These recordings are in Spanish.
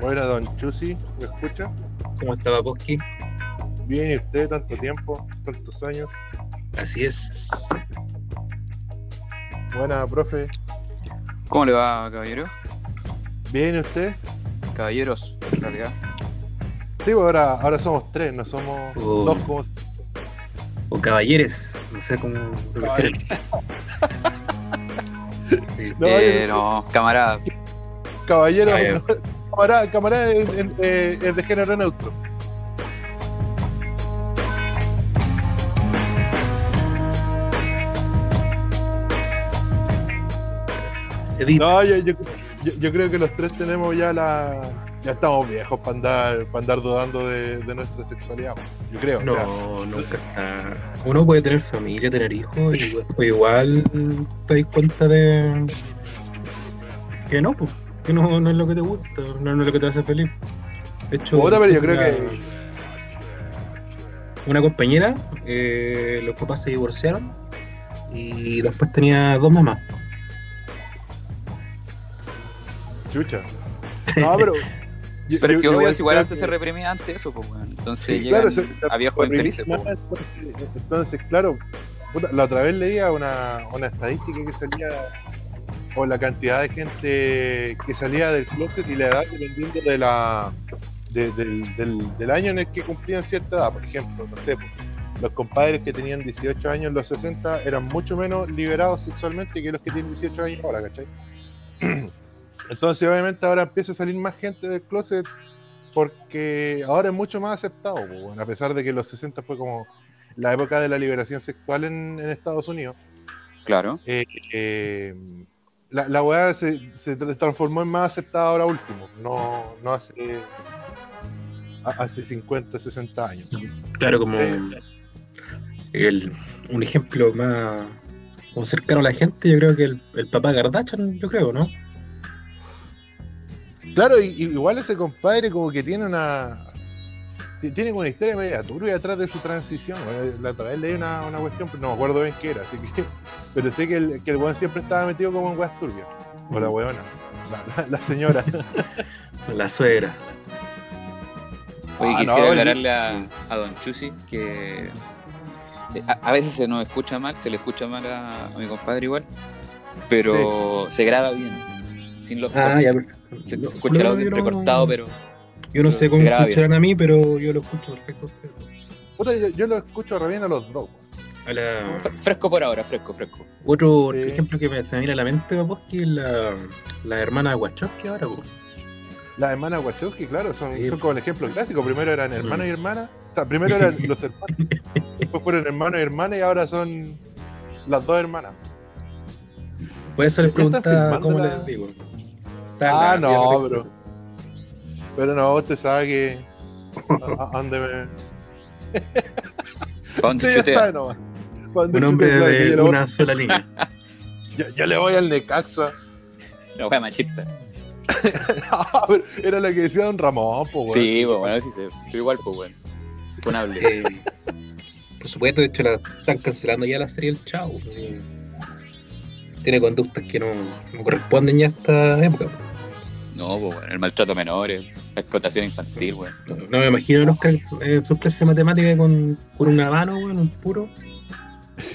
Bueno, don Chusi, ¿me escucha? ¿Cómo está Paposki? Bien, ¿y usted? Tanto tiempo, tantos años. Así es. Buena, profe. ¿Cómo le va, caballero? Bien, ¿y usted? Caballeros, en realidad. Sí, pues ahora, ahora somos tres, no somos dos como... O caballeres, no sé cómo. Sí. No, eh, no, camarada. Caballero, camarada, camarada es, es- es de género neutro. No, yo, yo, yo- yo creo que los tres tenemos ya la... Ya estamos viejos para andar, para andar dudando de, de nuestra sexualidad. pues. Yo creo. o sea, no, nunca está. Uno puede tener familia, tener hijos, y después igual te das cuenta de que no, pues, que no, no es lo que te gusta, no, no es lo que te hace feliz. De hecho, puta, pero yo creo una- que... Una compañera, eh, los papás se divorciaron y después tenía dos mamás. Chucha. No, pero... yo- Pero yo- es que obvio, igual si igual antes que- se reprimía antes eso, pues, weón. Entonces Sí, llegan claro, se- a viejos se- infelices, pues. Entonces, claro, puta, la otra vez leía una, una estadística que salía, o la cantidad de gente que salía del closet y la edad dependiendo de la de- del, del- del año en el que cumplían cierta edad. Por ejemplo, no sé, pues, los compadres que tenían 18 años en los 60 eran mucho menos liberados sexualmente que los que tienen 18 años ahora, ¿cachai? Entonces, obviamente, ahora empieza a salir más gente del closet porque ahora es mucho más aceptado, bueno, a pesar de que los 60 fue como la época de la liberación sexual en, en Estados Unidos. Claro. eh, eh, la, la weá se, se tra- transformó en más aceptada ahora último, no, no hace, hace 50, 60 años. Claro, como Eh. el, un ejemplo más como cercano a la gente, yo creo que el, el papá Kardashian, yo creo, ¿no? Claro, y, igual ese compadre como que tiene una... ti- Tiene una historia media turbia atrás de su transición. La otra vez leí una, una cuestión, pero no me acuerdo bien qué era. Así que, pero sé que el, que el weón siempre estaba metido como en weas turbias. O la weona. La, la- la señora. La suegra. Oye, Ah, quisiera no, aclararle a, a Don Chusi que eh, a, a veces se nos escucha mal, se le escucha mal a, a mi compadre igual, pero se graba bien. Sin los Ah, ya, perfecto. Se, No, se escucha el no, audio yo no- entrecortado, pero Yo no sé cómo escucharán a mí, pero yo lo escucho perfecto. Puta, yo, yo lo escucho re bien a los dos. A la- fresco por ahora, fresco, fresco. Otro Sí. ejemplo que me, se me viene a la mente, Paposki, es la, la hermana de Wachowski ahora, po. Las hermanas Wachowski, claro, son, Sí. son como el ejemplo clásico. Primero eran hermano y hermana. O sea, primero eran los hermanos. después fueron hermano y hermana y ahora son las dos hermanas. Por eso les preguntaba cómo la- les digo. Está Ah, no, bro. Pero no, usted sabe que. ¿A, a dónde me.? ¿Para dónde Sí, sabe nomás. Un hombre de yo, voy- una sola línea. yo, yo le voy al Necaxa. La wea machista. No, pero era lo que decía Don Ramón, po, weón. Sí, pues, bueno, sí, sí. Pero igual, pues, bueno. Funable. Eh, por supuesto, de hecho, la están cancelando ya la serie El Chavo. porque Tiene conductas que no, no corresponden ya a esta época. No, pues, bueno, el maltrato a menores, la explotación infantil, weón. No, no me imagino en, Oscar, en sus clases de matemáticas con, con una mano, weón, un puro,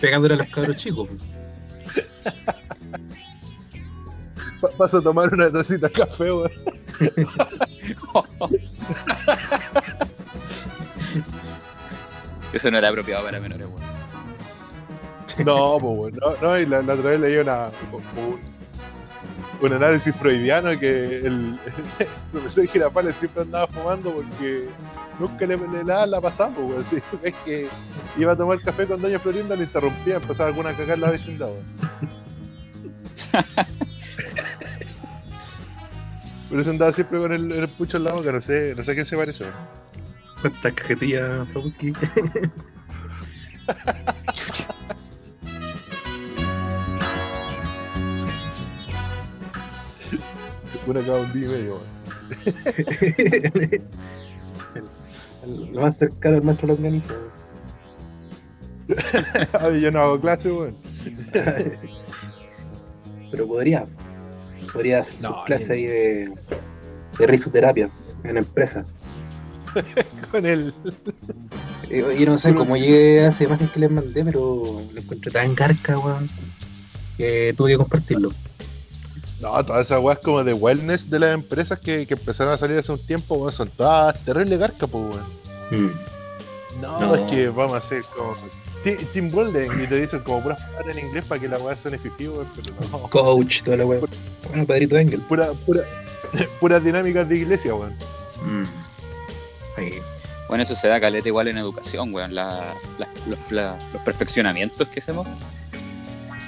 pegándole a los cabros chicos. Paso a tomar una tacita de café, weón. Eso no era apropiado para menores, weón. No, pues. No, no, y la, la otra vez leí una, un, análisis freudiano que el, el profesor Girafales siempre andaba fumando porque nunca le, le daban la pasada, pues. Sí, es que iba a tomar café con Doña Florinda, le interrumpía, empezaba alguna a cagar en la vecindad. Por eso andaba siempre con el, el pucho en la boca, no sé, no sé a qué se parece. weón. ¿Cuántas Una cada un día y medio, weón. Lo más cercano al maestro ver, yo no hago clase, weón. Pero podría. Podría hacer No, sus clases ahí de, de risoterapia en empresa. Con el. Eh, Yo no sé cómo llegué a esa imagen que les mandé, pero lo encontré tan garca, weón, que tuve que compartirlo. No, todas esas weas como de wellness de las empresas que, que empezaron a salir hace un tiempo, weón, son todas terrible garca, pues, weón. Mm. No, No. es que vamos a hacer como. Team Golden y te dicen como puras palabras en inglés para que la weá suene fifí, weón, pero no. Coach, toda la weón. Bueno, Padrito Engel. Pura, pura, puras dinámicas de iglesia, weón. Mm. Bueno, eso se da caleta igual en educación, weón. La- la- los, la- los perfeccionamientos que hacemos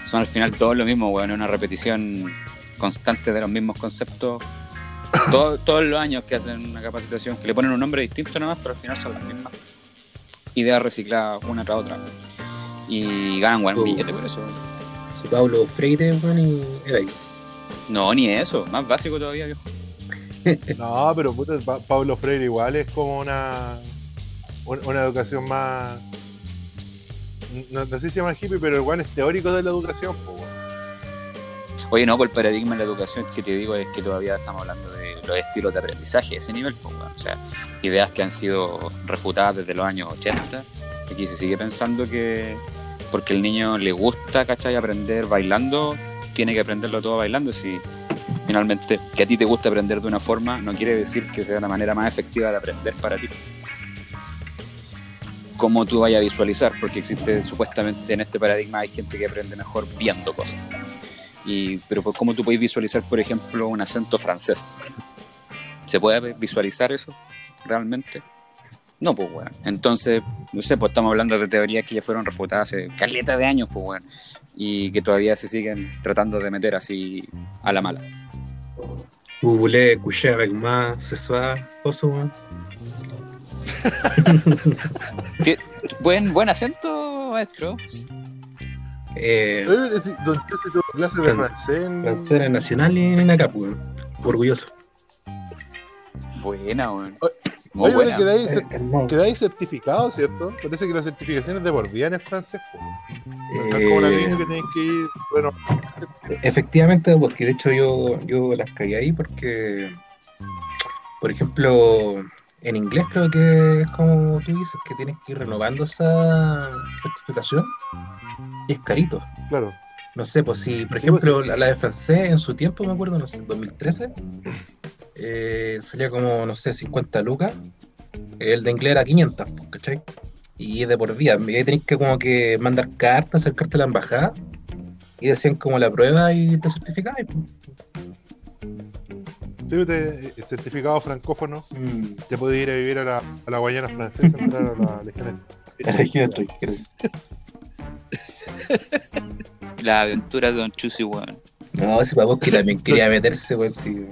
son al final todo lo mismo, weón. Una repetición constante de los mismos conceptos. Todo- todos los años que hacen una capacitación, que le ponen un nombre distinto nomás, pero al final son las mismas ideas recicladas una tras otra. Y ganan buen Oh. billete por eso. Si Pablo Freire, weón, y era ahí. No, ni eso, más básico todavía, viejo. No, pero puta, Pa- Pablo Freire igual es como una. un- Una educación más. No, no sé si se llama hippie, pero el weón es teórico de la educación, pues. Oye, no, por el paradigma de la educación que te digo es que todavía estamos hablando de los estilos de aprendizaje, ese nivel, pues, o sea, ideas que han sido refutadas desde los años 80. Aquí se sigue pensando que porque el niño le gusta, ¿cachai? Aprender bailando, tiene que aprenderlo todo bailando. Si finalmente que a ti te gusta aprender de una forma, no quiere decir que sea la manera más efectiva de aprender para ti. Cómo tú vayas a visualizar, porque existe supuestamente en este paradigma hay gente que aprende mejor viendo cosas. Y, pero pues, ¿cómo tú puedes visualizar, por ejemplo, un acento francés? ¿Se puede visualizar eso realmente? No, pues, weón. Entonces, no sé, pues estamos hablando de teorías que ya fueron refutadas hace caleta de años, pues, weón. Y que todavía se siguen tratando de meter así a la mala. Buen, buen acento, maestro. Eh, Don Chucho tuvo clases de Fran- francés en. francesa nacional y en acá, weón. Orgulloso. Buena, weón. Oye, Muy Oye, buena. quedáis, Eh, quedáis certificado, ¿cierto? Parece que la certificación es de por vida en francés. po. No es Eh, como la gringa que tenéis que ir. Bueno, Efectivamente, porque de hecho yo, yo las caí ahí porque, por ejemplo, en inglés creo que es como tú dices, que tienes que ir renovando esa certificación y es carito. claro. No sé, pues si, por pues, ejemplo, la, la de francés en su tiempo, me acuerdo, no sé, en 2013, eh, salía como, no sé, 50 lucas. El de inglés era 500, pues, ¿cachai? Y es de por vida. Y ahí tenés que como que mandar cartas, acercarte a la embajada. Y decían como la prueba y te certificabas. pues. Sí, usted, eh, certificado francófono, Mm. ya puede ir a vivir a la, a la Guayana francesa, entrar a la Legión La aventura de Don Chusi, weón. No, ese pavo que también quería meterse, pues sí.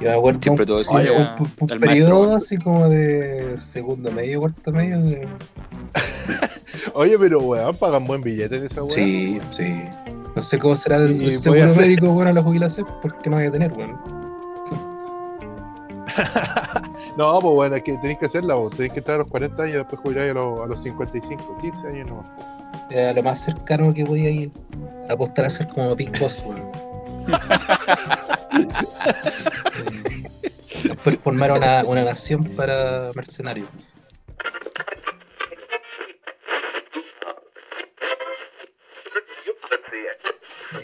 Yo me acuerdo Siempre un- todo decía oye, un, un- un el periodo maestro, weón. así como de segundo medio, cuarto medio. Oye, pero weón, pagan buen billete de esa weá. Sí, sí. No sé cómo será el, el seguro hacer- médico bueno a la jubilación, porque no voy a tener, bueno. No, pues bueno, es que tenéis que hacerla, vos. Tenéis que entrar a los 40 años y después jubilar a los, a los 55, 15 años nomás. Era lo más cercano que podía ir a apostar a ser como Big Boss, weón. Después formar una, una nación para mercenarios.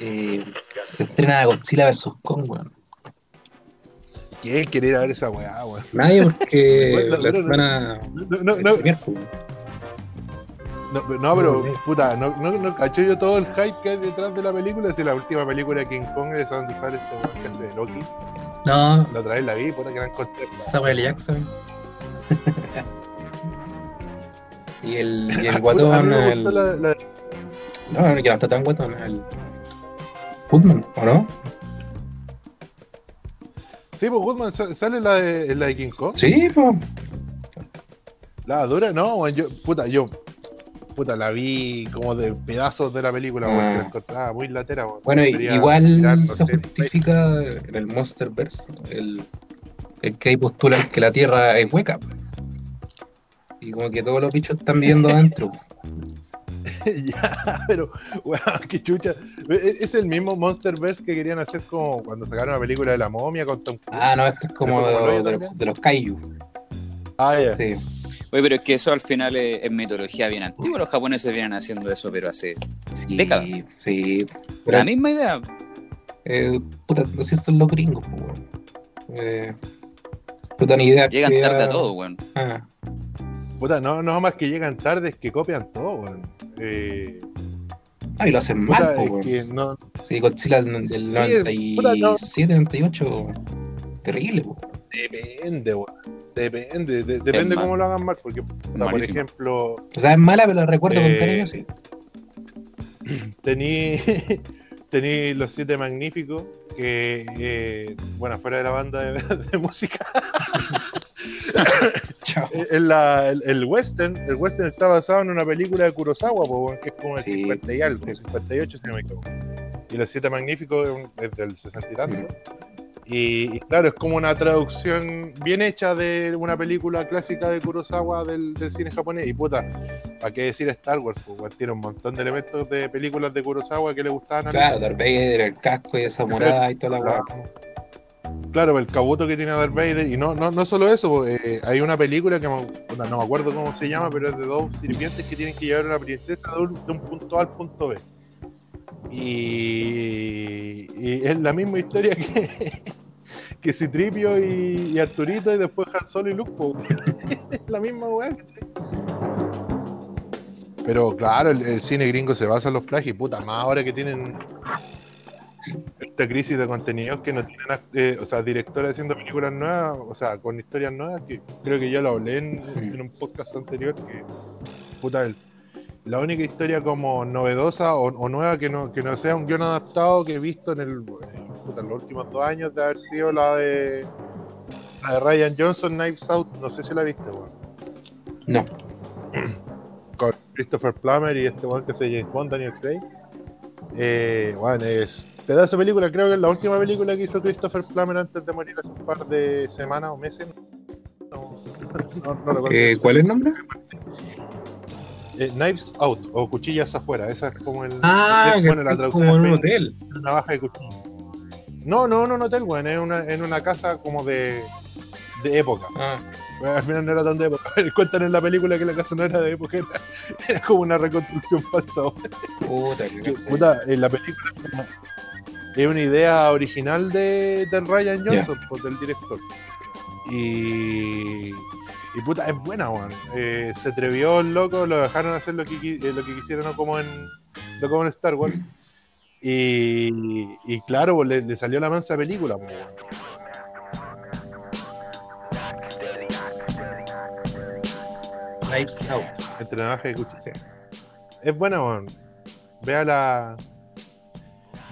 Eh, se estrena Godzilla vs. Kong, weón. ¿Quién quiere ir a ver esa weá, weón? Nadie porque no- van a No, no, no, no, no, pero No, puta, no, no, no cacho yo todo el hype que hay detrás de la película. Si la última película de King Kong es donde sale este weón que de Loki. No, La otra vez la vi, puta, gran concepto. Samuel Jackson. y el, y el guatón. el- la, la- No, que no está tan guatón. El. Putman, ¿o no? Sí, pues Goodman sa- sale la de, la de King Kong. Sí, pues. La dura, no, yo, puta, yo. puta, la vi como de pedazos de la película, Ah. porque la encontraba muy latera. Bueno, igual mirar, no se sé, justifica en el Monsterverse el, el que hay postulan que la Tierra es hueca. Y como que todos los bichos están viendo adentro. ya, pero, weón, qué chucha. Es es el mismo Monsterverse que querían hacer como cuando sacaron la película de la momia con Tom Cruise. Ah, no, esto es como ¿Eso como lo de, los Kaiju. Ah, ya. Sí. Oye, pero es que eso al final es, es mitología bien antigua. Los japoneses vienen haciendo eso, pero hace Sí, Décadas. Sí. Pero, la misma idea. eh, puta, no sé si son los gringos, pues, weón. Eh, puta, ni idea. Llegan que tarde a todo, weón. Ah, Puta, no, no más que llegan tarde, es que copian todo, weón. Eh, ah, y lo hacen puta, mal, es weón. que no, Sí, Godzilla del del Sí, puta, no. 97, 98. Terrible, pues. depende, weón. Depende, de- depende mal. cómo lo hagan mal, porque, puta, por ejemplo, O sea, es mala, pero la recuerdo con Eh, cariño, sí. tení, tení los siete magníficos, que, eh, bueno, fuera de la banda de, de música, Eh, en la- el, el western, el western está basado en una película de Kurosawa, po, que es como el Sí. 50 y algo, 58 si no me equivoco. Y los siete magníficos es del 60 y tanto. Y, y claro, es como una traducción bien hecha de una película clásica de Kurosawa del, del cine japonés. Y puta, ¿para qué decir Star Wars? tiene un montón de elementos de películas de Kurosawa que le gustaban a. Claro, Darth Vader, el casco y esa morada y toda la Claro. guapa. Claro, el cabuto que tiene Darth Vader. Y no, no, no solo eso, eh, hay una película que no me acuerdo cómo se llama, pero es de dos sirvientes que tienen que llevar a una princesa de un, punto A al punto B. Y, es la misma historia que, que Citripio y, Arturito y después Han Solo y Luke. es la misma weá. Pero claro, el, cine gringo se basa en los plagios y puta, más ahora que tienen esta crisis de contenidos que no tienen, eh, o sea, directores haciendo películas nuevas, o sea, con historias nuevas, que creo que ya lo hablé en, en un podcast anterior, que puta, el- la única historia como novedosa o, o nueva que no, que no sea un guion adaptado que he visto en, el, puta, en los últimos dos años de haber sido la de la de Ryan Johnson, Knives Out, no sé si la viste, weón. No. Con Christopher Plummer y este weón que se James Bond, Daniel Craig. Eh, bueno, es pedazo de película, creo que es la última película que hizo Christopher Plummer antes de morir hace un par de semanas o meses. No, no, no recuerdo. Eh, ¿Cuál es el nombre? Eh, Knives Out o Cuchillas afuera, esa es como el. Ah, es, bueno, la es traducción como en un hotel. navaja de cuchillo. No, no, no, no hotel, weón, es una, en una casa como de, de época. Ah, Bueno, al final no era tan de época. Cuentan en la película que la casa no era de época, era, era como una reconstrucción falsa. puta, Que, puta, en la película es una idea original de, del Ryan Johnson, pues, del director. Y, y puta, es buena, weón. Eh, se atrevió el loco, lo dejaron hacer lo que, eh, lo que quisieron, no como en, no como en Star Wars. Y, y claro, pues, le, le salió la mansa película. pues, weón. Knives Out. Entre navaja y cuchillo. Es buena, weón. Véala.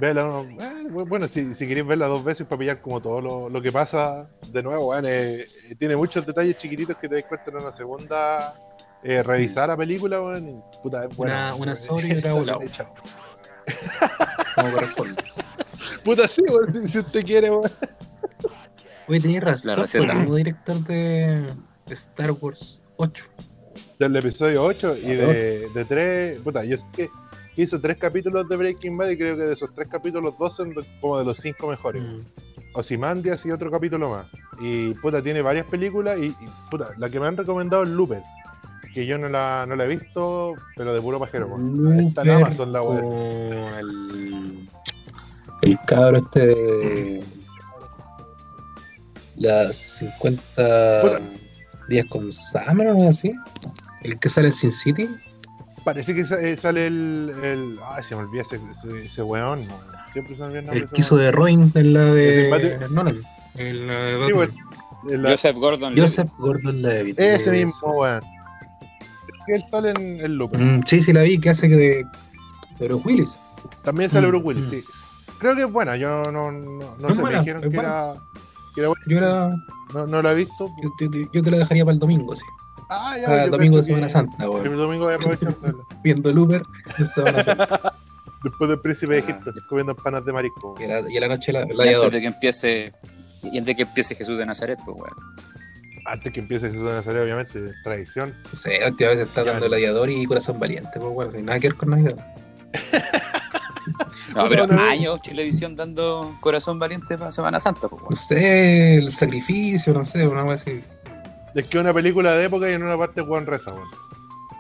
Véala. eh, bueno, si, si queréis verla dos veces para pillar como todo lo, lo que pasa, de nuevo, weón, eh, eh, tiene muchos detalles chiquititos que te das cuenta en una segunda eh, revisar la película, weón. y, puta, es buena. Una- una weón. sobre y otra hecha. Como corresponde. Puta, sí, weón, si, si usted quiere, weón. Oye, tenías razón. La el mismo director de Star Wars 8. Del episodio 8 y de, de 3. Puta, yo sé que hizo tres capítulos de Breaking Bad y creo que de esos tres capítulos, dos son como de los cinco mejores. Mm. Ozymandias y otro capítulo más. Y puta, tiene varias películas y, y, puta, la que me han recomendado es Looper. Que yo no la, no la he visto, pero de puro pajero. Está en Amazon la web. con El, el cabro este de las 50 Puta. días con Summer o algo así. El que sale en Sin City. Parece que eh, sale el, el. Ay, se me olvida ese, ese, ese weón. no. Siempre se me olvida el nombre. El hizo de Robin en la de. En la de. Sí. En la- Joseph Gordon. Joseph Gordon Levitt. ese mismo weón. Él sale en el Looper. Mm, sí, sí la vi, que hace que de. Pero Willis. También sale Mm, Bruce Willis, mm. sí. Creo que es buena, yo no, no, sé, buena, me dijeron que buena. era, que era buena. Yo, la, No, no la he visto. yo te la dejaría para el domingo, sí. Ah, ya, Ah, domingo de que- Semana Santa. El domingo voy a aprovechar. Viendo el Uber de Semana Santa. Después del príncipe de Ah. Egipto, comiendo panas de marisco. Y a la, y a la noche la, el Y antes de que empiece. Y antes de que empiece Jesús de Nazaret, pues weón. Antes que empiece Jesús de Nazaret, obviamente, tradición. No sé, la última vez está dando gladiador y corazón valiente, pues bueno, sin nada que ver con Navidad. No, pero Bueno, años Televisión dando corazón valiente para Semana Santa, pues No weón. sé, el sacrificio, no sé, una cosa así. Es que es una película de época y en una parte Juan reza, weón.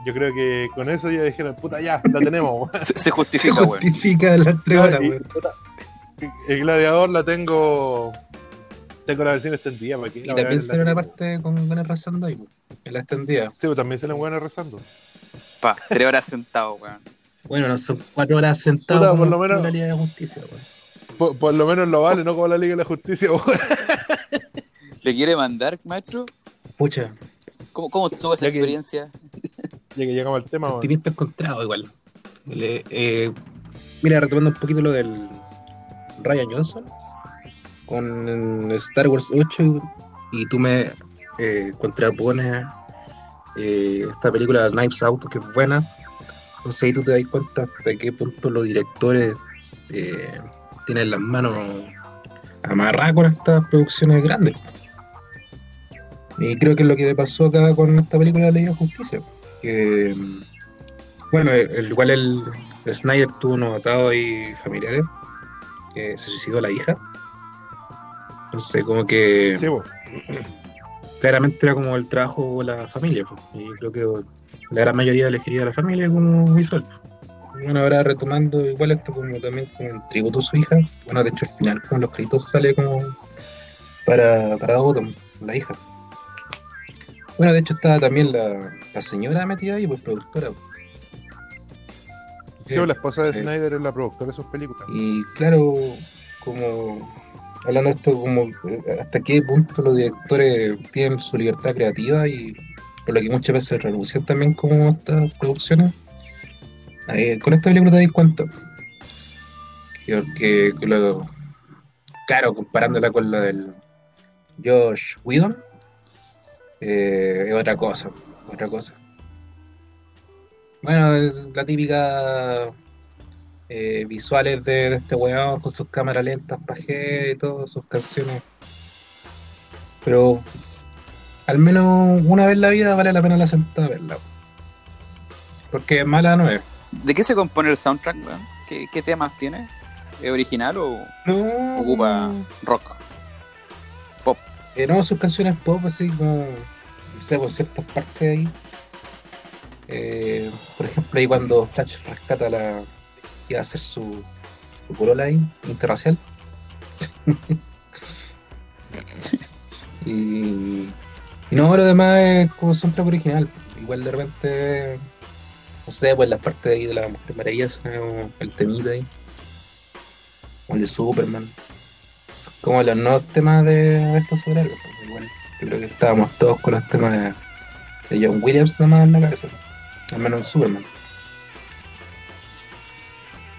Yo creo que con eso ya dijeron, puta, ya, la tenemos, weón. Se, se Se justifica, weón. justifica las tres horas, weón. El gladiador la tengo. Tengo la versión extendida, ¿para qué? Y La también sale la una parte con ganas rezando ahí, pues, en la extendida. Sí, pues también salen buenas rezando. Pa, tres horas sentado, weón. Bueno, no son cuatro horas sentados Puta, por lo menos- en la Liga de Justicia, weón. Por, por lo menos lo vale, no como la Liga de la Justicia, weón. ¿Le quiere mandar, maestro? Pucha, ¿Cómo, cómo estuvo esa Ya que- experiencia? Ya que llegamos al tema, optimista encontrado igual. Le- eh, mira, retomando un poquito lo del Ryan Johnson con Star Wars 8 y tú me eh, contrapones eh, esta película Knives Out que es buena. Entonces ahí tú te das cuenta hasta qué punto los directores eh, tienen las manos amarradas con estas producciones grandes. Y creo que es lo que le pasó acá con esta película de Ley de Justicia. Que, bueno, el- igual el, el Snyder tuvo unos atados ahí familiares. Que se suicidó la hija. Entonces, como que Sí, claramente era como el trabajo de la familia. pues, Y creo que la gran mayoría elegiría a la familia como visual. Bueno, ahora retomando igual esto como también como un tributo a su hija. Bueno, de hecho al final con los créditos sale como para, para Bottom, la hija. Bueno, de hecho está también la, la señora metida ahí, pues productora. Sí, pues, la esposa de Sí. Snyder es la productora de sus películas. Y claro, como hablando de esto, como eh, hasta qué punto los directores tienen su libertad creativa y por lo que muchas veces renuncian también como estas producciones. Eh, con esta película te das cuenta que, que- que lo- claro, comparándola con la del Josh Whedon, eh, es otra cosa, otra cosa. Bueno, es la típica eh, visuales de, de este weón con sus cámaras lentas, paje y todas sus canciones. Pero al menos una vez en la vida vale la pena la sentada verla. Porque mala no es. ¿De qué se compone el soundtrack, weón? ¿Qué, qué temas tiene? ¿Es original o No, ocupa rock? Eh, no, sus canciones pop, así como, no sé, por ciertas partes ahí. Eh, por ejemplo, ahí cuando Flash rescata la. iba a hacer su, su corola ahí, interracial. y, no, lo demás es como soundtrack original. Igual de repente, no sé, pues las partes ahí de la Mujer Maravillosa, o el temita ahí. O el de Superman. Como los nuevos temas de estos superhéroes. Igual, yo creo que estábamos todos con los temas de, de John Williams nada más en la cabeza. Al menos en Superman.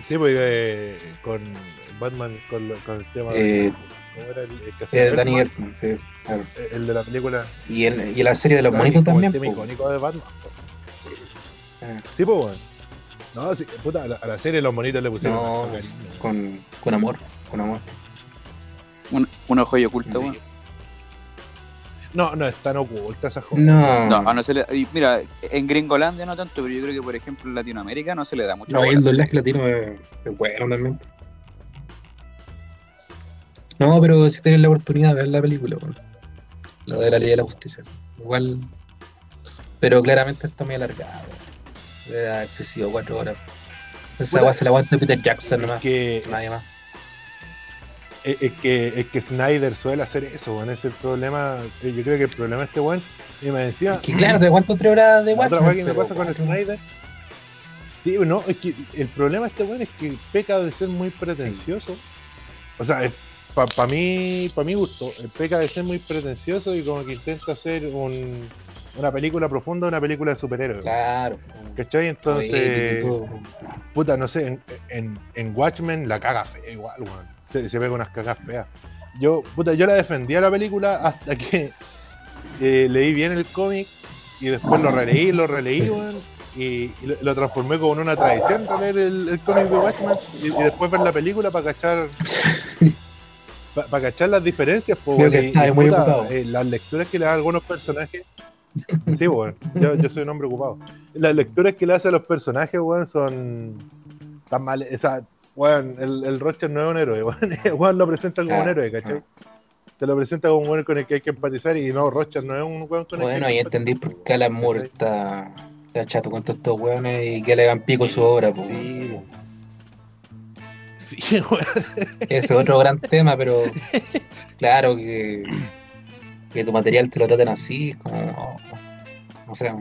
Sí, pues eh, con Batman, con, con el tema Eh, ¿Cómo era el, el que hacía Eh, Danny Elfman? Sí, claro. Eh, El de la película. Y en, y la serie de los monitos también. El tema icónico de Batman. Ah, Sí, pues, bueno. No, sí, puta, a la, a la serie los monitos le pusieron. No, con, con amor, con amor. Un, una joya oculta, weón. No, no es tan oculta esa joya. No, No, no se le. y Mira, en Gringolandia no tanto, pero yo creo que, por ejemplo, en Latinoamérica no se le da mucha No, el doblaje latino es, es bueno también. No, pero si tienes la oportunidad de ver la película, bueno, la de la ley de la justicia. Igual, pero claramente está muy alargado. Excesivo, cuatro horas. Esa agua se la aguanta Peter Jackson nomás, Que, nadie más. Es, es que, es que Snyder suele hacer eso, bueno, ese es el problema. eh, Yo creo que el problema este weón, y me decía, Que claro, te aguanto tres horas de otra Watchmen, que me pasa con cuatro- Snyder. Sí, no, es que el problema de este weón es que peca de ser muy pretencioso. O sea, para mí, para mi gusto, eh, peca de ser muy pretencioso y como que intenta hacer un, una película profunda, una película de superhéroes. Claro. ¿Cachai? Entonces, puta, no sé, en, en, en Watchmen la caga fea igual, weón. Se, se pega unas cagas feas. Yo, puta, yo la defendía la película hasta que eh, leí bien el cómic y después lo releí, lo releí, weón, y, y lo, transformé como en una tradición releer el, el cómic de Watchmen y, y después ver la película para cachar para cachar las diferencias, y- está y, muy eh, las lecturas que le dan algunos personajes sí, weón, yo, yo soy un hombre ocupado. Las lecturas que le hace a los personajes, weón, son tan mal, o sea, weón, el, el Roger no es un héroe, weón, weón lo presenta como Ah, un héroe, ¿cachai? ah. Te lo presenta como un weón con el que hay que empatizar y no, Roger no es un weón con el Bueno, que hay que entendí por qué Alan Moore está, está chato con todos estos weones y que le hagan pico su obra, pues. Sí. Sí. Ese es otro gran tema, pero claro que, que tu material te lo traten así, como. No sé,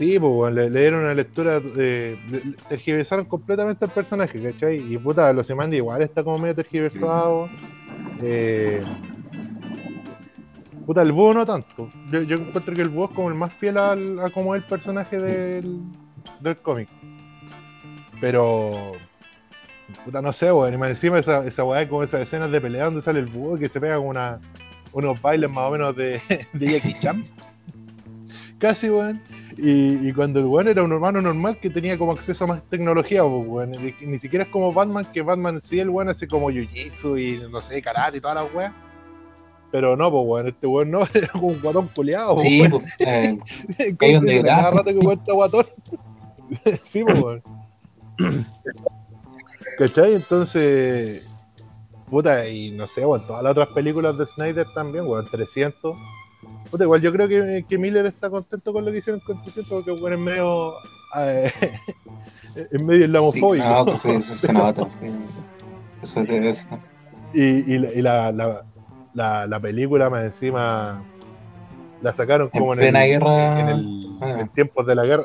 Sí, pues, le, le dieron una lectura, eh, tergiversaron completamente el personaje, ¿cachai? Y puta, los Imandi igual está como medio tergiversado. Eh, puta, el búho no tanto. Yo, encuentro que el búho es como el más fiel al, a como es el personaje del, del cómic. Pero, puta, no sé, weón, y más encima esa, esa weá como esas escenas de pelea donde sale el búho que se pega con unos bailes más o menos de, de Jackie Chan. Casi, weón. Y, y cuando el weón era un hermano normal que tenía como acceso a más tecnología, pues, weón. Ni, siquiera es como Batman, que Batman sí, el weón hace como jiu-jitsu y no sé, karate y todas las weas. Pero no, pues, weón, este weón no, era como un guatón culiado, pues, Sí, weón. pues, eh, donde que rato weón está guatón. sí, pues, weón. ¿Cachai? Entonces, puta, y no sé, weón, todas las otras películas de Snyder también, weón, 300. Puta, igual yo creo que, que Miller está contento con lo que hicieron con 300 porque weón es medio. eh, es medio sí, islamofóbico. no, pues sí, eso se nota. Eso es eso. Y, y, la, y la, la, la, la película más encima la sacaron En como en, plena el, guerra. en, el- Ah. en tiempos de la guerra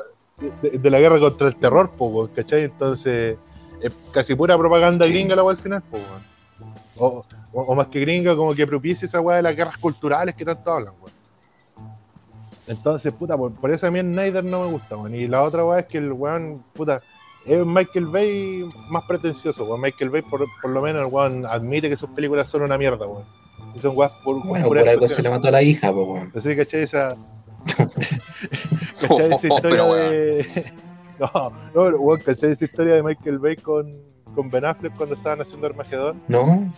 de, de la guerra contra el terror, po, ¿cachai? Entonces es casi pura propaganda Sí. gringa la weá al final, po, o, o, o más que gringa, como que propicia esa weá de las guerras culturales que tanto hablan. Entonces, puta, por, por eso a mí Snyder no me gusta, weón. Y la otra weá es que el weón, puta, es Michael Bay más pretencioso, weón. Michael Bay, por, por lo menos, el weón admite que sus películas son una mierda, weón. Y son weas por, Bueno, por algo se le mató a la hija, pues, weón. Así, ¿cachai? Esa. ¿Cachai? Esa historia Pero, de. No, no, weón, ¿cachai? Esa historia de Michael Bay con, con Ben Affleck cuando estaban haciendo Armagedón. ¿No?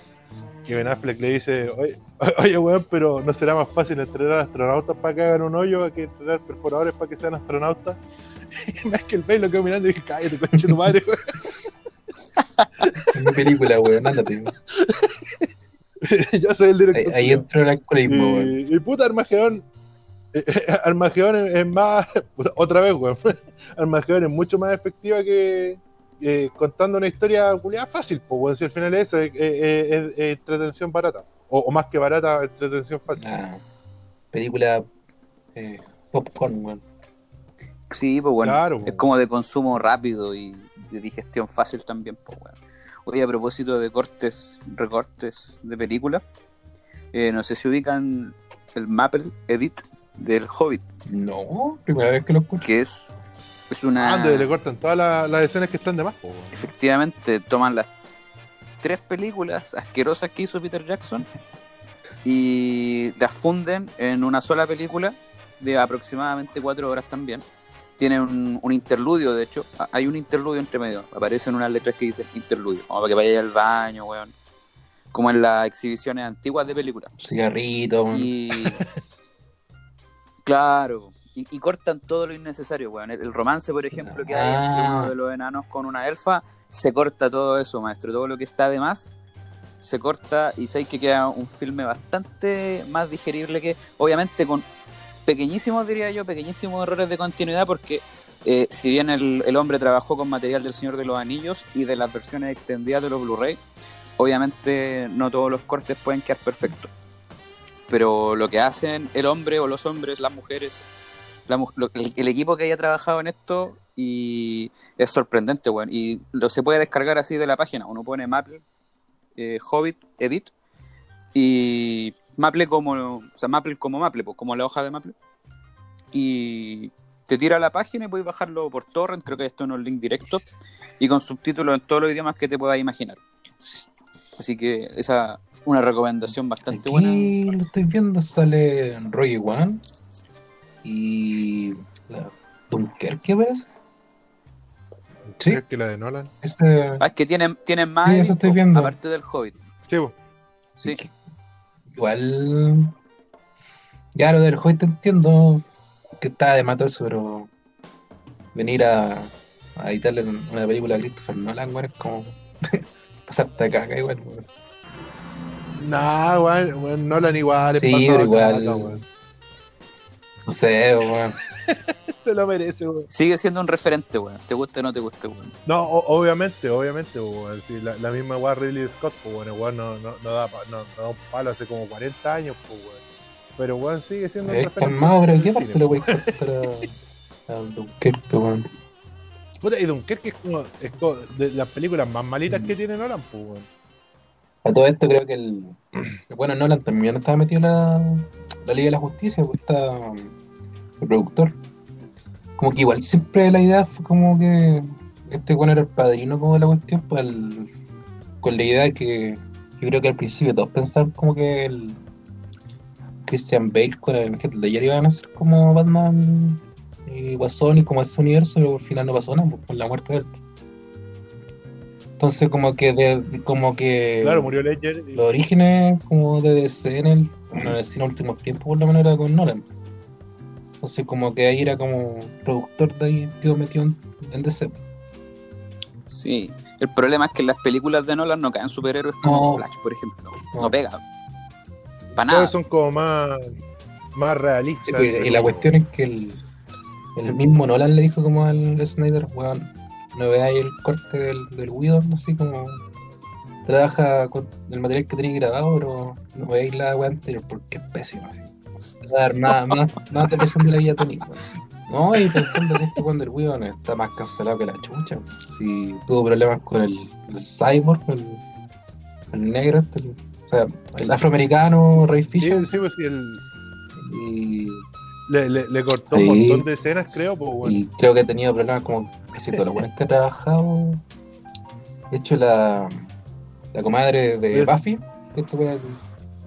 Que Ben Affleck le dice, oye, oye, weón, pero ¿no será más fácil entrenar astronautas para que hagan un hoyo que entrenar perforadores para que sean astronautas? Y Michael Bay lo quedó mirando y dije, cállate, coche tu madre, weón. Es mi película, weón, ándate. Yo soy el Ahí, director. ahí culiao. entró el alcoholismo, weón. Y, puta, Armagedón. eh, eh, Armagedón es, es más. puta, otra vez, weón. Armagedón es mucho más efectiva que. Eh, contando una historia culiada fácil, pues, weón. Si al final es, es- es entretención barata. O, o más que barata, entretención fácil. Ah, película eh, popcorn, weón. Sí, pues bueno, Claro, es como de consumo rápido y de digestión fácil también, pues bueno. Oye, a propósito de cortes, recortes de película, eh, no sé si ubican el Maple Edit del Hobbit, No, primera vez que lo escucho. que es, es una... Ah, le cortan todas las, las escenas que están de más, efectivamente toman las tres películas asquerosas que hizo Peter Jackson y las funden en una sola película de aproximadamente cuatro horas también. Tiene un, un interludio, de hecho, hay un interludio entre medio, aparecen unas letras que dicen interludio, como para que vaya al baño, weón. Como en las exhibiciones antiguas de películas. Cigarrito, weón. Y. claro. Y, y cortan todo lo innecesario, weón. El, el romance, por ejemplo, que hay entre Ah. uno de los enanos con una elfa, se corta todo eso, maestro. Todo lo que está de más se corta y sé que queda un filme bastante más digerible que, obviamente, con pequeñísimos, diría yo, pequeñísimos errores de continuidad, porque eh, si bien el, el hombre trabajó con material del Señor de los Anillos y de las versiones extendidas de los Blu-ray, obviamente no todos los cortes pueden quedar perfectos. Pero lo que hacen el hombre o los hombres, las mujeres, la mu- lo- el, el equipo que haya trabajado en esto y es sorprendente, weón. Y lo se puede descargar así de la página. Uno pone Maple, eh, Hobbit, Edit y Maple como, o sea, Maple como Maple, pues, como la hoja de Maple. Y te tira a la página y puedes bajarlo por torrent, creo que esto es un link directo y con subtítulos en todos los idiomas que te puedas imaginar. Así que esa una recomendación bastante buena. Aquí lo estoy viendo, sale Roy One. Y. La Dunkerque, parece. Sí. ¿Crees que la de Nolan? Ese, Ah, es que tienen, tienen más Sí, eso estoy viendo. aparte del Hobbit. Sí, po. Sí. igual. Ya lo del Hobbit entiendo que está de mato eso, pero. Venir a, a editarle una película a Christopher Nolan, weón, es como. pasarte caca igual, weón. Nah, weón, Nolan igual. es Sí, pero igual-. No sé, weón. Se lo merece, weón. Sigue siendo un referente, weón. Te guste o no te guste, weón. No, o- obviamente, obviamente, weón. Sí, la, la misma weón Ridley Scott, pues, weón, el weón no, no, no, da, pa- no, no da un palo hace como 40 años, pues, weón. Pero, weón, sigue siendo un Es referente pero del ¿qué cine, parte le voy a cortar a, a Dunkerque, weón? Puta, y Dunkerque es como, es como de las películas más malitas que tiene Nolan, pues, weón. A todo esto creo que el. Bueno, Nolan también estaba metido en la, la Liga de la Justicia, pues está el productor. Como que igual siempre la idea fue como que este bueno era el padrino como de la cuestión, pues con la idea que yo creo que al principio todos pensaban como que el Christian Bale con el Heath Ledger iban a ser como Batman y Guasón y como ese universo, pero al final no pasó nada, pues, con la muerte de él. Entonces como que de, como que Claro, murió Ledger. y- los orígenes como de DC en el, en el cine últimos tiempos por lo menos era con Nolan. Entonces como que ahí era como productor de ahí tío metido en, en DC. Sí. El problema es que en las películas de Nolan no caen superhéroes como No. Flash, por ejemplo. No, No. pega. Para Todos nada. son como más, más realistas. Sí, pues, y la cuestión es que el, el mismo Nolan le dijo como al Snyder, weón, no veáis el corte del, del Widow, así como trabaja con el material que tenéis grabado, pero no veáis la weá anterior porque es pésimo así. Dar nada, más, más depresión de la vida tónica. No, y pensando en esto cuando el Widow está más cancelado que la chucha. Si tuvo problemas con el, el cyborg, el, el negro, este, el- o sea, el afroamericano Ray Fisher. sí, pues sí, el, Y le, le, le cortó Sí. un montón de escenas, creo, pues, weón. Y creo que he tenido problemas como casi todos los buenos que ha trabajado. De hecho, la, la comadre de Es- Buffy, que estuvo,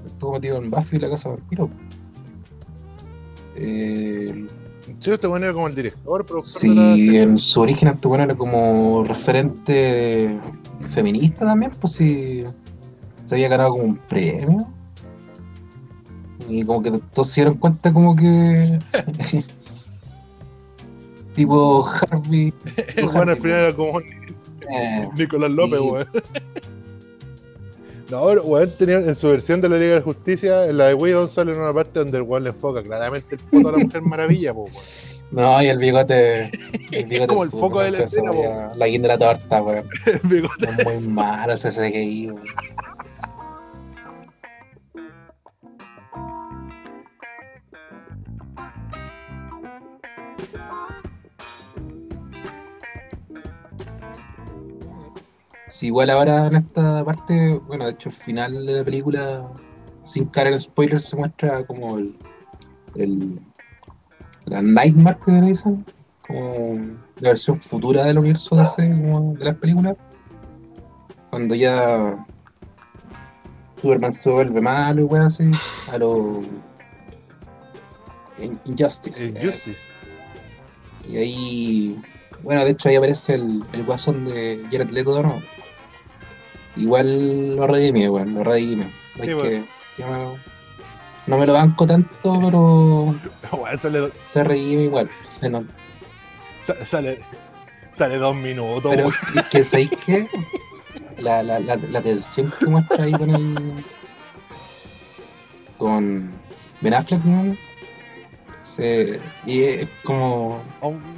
estuvo metido en Buffy y la casa vampiro. Eh, Sí, este bueno era como el director, productor de la si serie. en su origen este bueno era como referente feminista también, pues si se había ganado como un premio. Y como que todos se dieron cuenta como que tipo Harvey El bueno al final era como eh, Nicolás López, Sí. weón. No, weón tenía en su versión de la Liga de Justicia, en la de Widow sale en una parte donde el weón le enfoca claramente el foto a la Mujer Maravilla, weón. no y el bigote el bigote como el foco de la escena, la guinda de la torta weón. El bigote. es muy malo ese CGI weón. Igual ahora en esta parte, bueno, de hecho el final de la película, sin caer en spoilers, se muestra como el, el la Nightmare que dicen, como la versión futura del universo de, ese, como de las películas, cuando ya Superman se vuelve malo y weón así, a lo In- Injustice. Injustice. Y ahí, bueno, de hecho ahí aparece el, el guasón de Jared Leto de nuevo. Igual lo redime, weón, lo redime. Sí, Es que yo no, no me lo banco tanto, pero sale, se redime igual. Se sale, sale dos minutos, Pero es que, ¿sabéis qué? La, la, la, la tensión que muestra ahí con el. con Ben Affleck, ¿no? Se, y es como.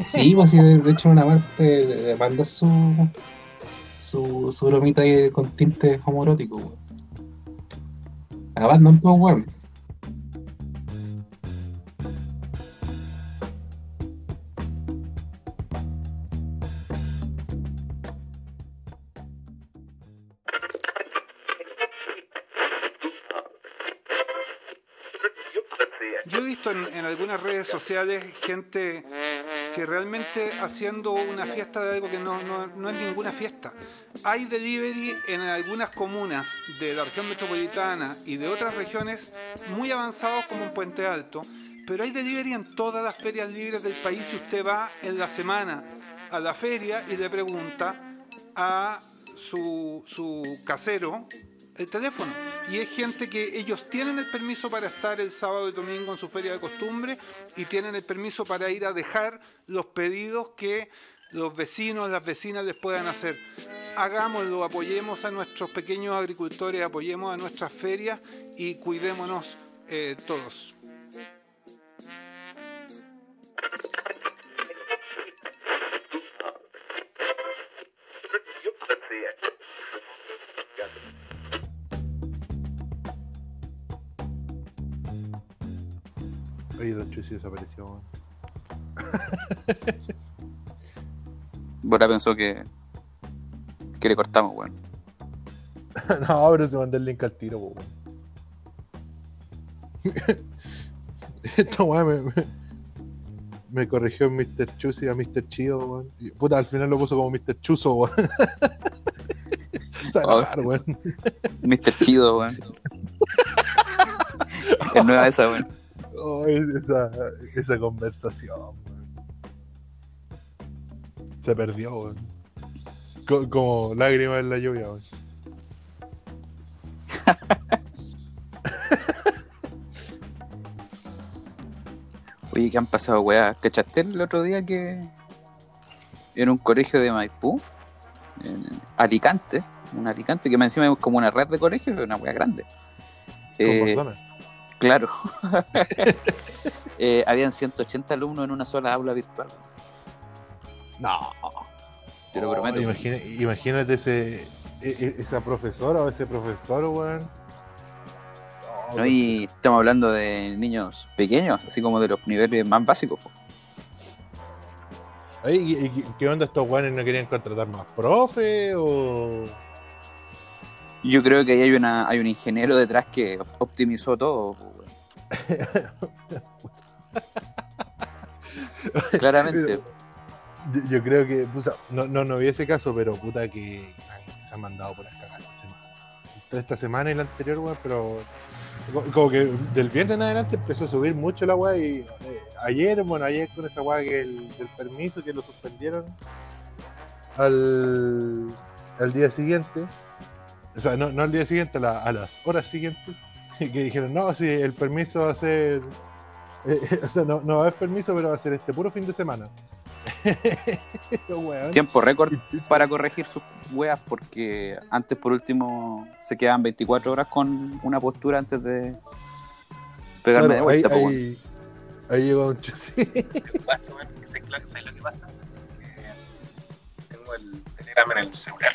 Sí, pues sí, de, hecho, en una parte manda su. Su, su bromita ahí con tinte homoerótico, weón. A Batman, pues, weón. Yo he visto en, en algunas redes sociales gente que realmente haciendo una fiesta de algo que no, no- no es ninguna fiesta. Hay delivery en algunas comunas de la región metropolitana y de otras regiones muy avanzados como en Puente Alto Pero hay delivery en todas las ferias libres del país si usted va en la semana a la feria y le pregunta a su, su casero el teléfono. Y es gente que ellos tienen el permiso para estar el sábado y domingo en su feria de costumbre y tienen el permiso para ir a dejar los pedidos que los vecinos, las vecinas les puedan hacer. Hagámoslo, apoyemos a nuestros pequeños agricultores, apoyemos a nuestras ferias y cuidémonos eh, todos. Oye, Don desapareció. weón. Bora pensó que. que le cortamos, weón. no, pero se mandó el link al tiro, weón. Esta weá me, me, me corrigió en Mr. Chusi a Mr. Chido, weón. Y, Puta, al final lo puso como Mr. Chuso, weón. Oh. weón. Mr. Chido, weón. es nueva esa, weón. Oh, esa, esa conversación. Se perdió. Co- como lágrimas en la lluvia. Oye, ¿qué han pasado, weá? ¿Cachaste el otro día que en un colegio de Maipú, en Alicante, un Alicante que me encima es como una red de colegios, una weá grande? Eh. Claro. Eh, habían 180 alumnos en una sola aula virtual. No. Te lo Oh, prometo. imagina- imagínate ese, e- e- esa profesora o ese profesor, weón. Oh, ¿no? Y estamos hablando de niños pequeños, así como de los niveles más básicos. po. Oye, ¿y- y- ¿Qué onda estos weones no querían contratar más profe o.? Yo creo que ahí hay, una, hay un ingeniero detrás que optimizó todo. Claramente. Yo, yo creo que, puta, no, no, no vi ese caso, pero puta que se han mandado por las cagadas esta semana. Esta semana y la anterior, weón, pero co- como que del viernes en adelante empezó a subir mucho la weá y eh, ayer, bueno, ayer con esa weá que el, del permiso que lo suspendieron al, al día siguiente, o sea, no, no al día siguiente, a, la- a las horas siguientes, que dijeron, no, si el permiso va a ser, eh, o sea, no, no va a haber permiso, pero va a ser este puro fin de semana. Tiempo récord para corregir sus weas porque antes por último se quedaban 24 horas con una postura antes de pegarme Claro, de vuelta. ahí, ahí, ahí llegó un pasa, weón, que ¿sabes lo que pasa? Eh, tengo el Telegram en el celular.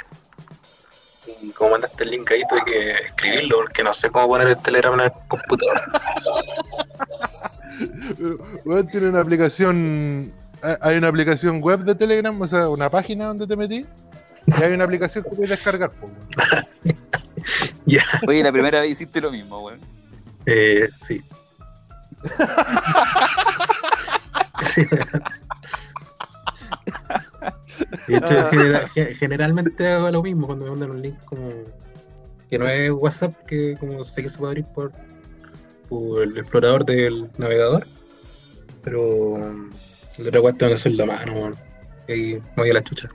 Y como mandaste el link ahí, tuve que escribirlo porque no sé cómo poner el Telegram en el computador. Weón, tiene una aplicación. hay- Hay una aplicación web de Telegram, o sea, una página donde te metí. Y hay una aplicación que puedes descargar, weón. Ya, Oye, la primera vez hiciste lo mismo, weón. eh, sí. sí. Generalmente hago lo mismo cuando me mandan un link como que no es WhatsApp, que como sé que se puede abrir por, por el explorador del navegador, pero la otra tengo que hacer la mano, y ahí me voy a la chucha.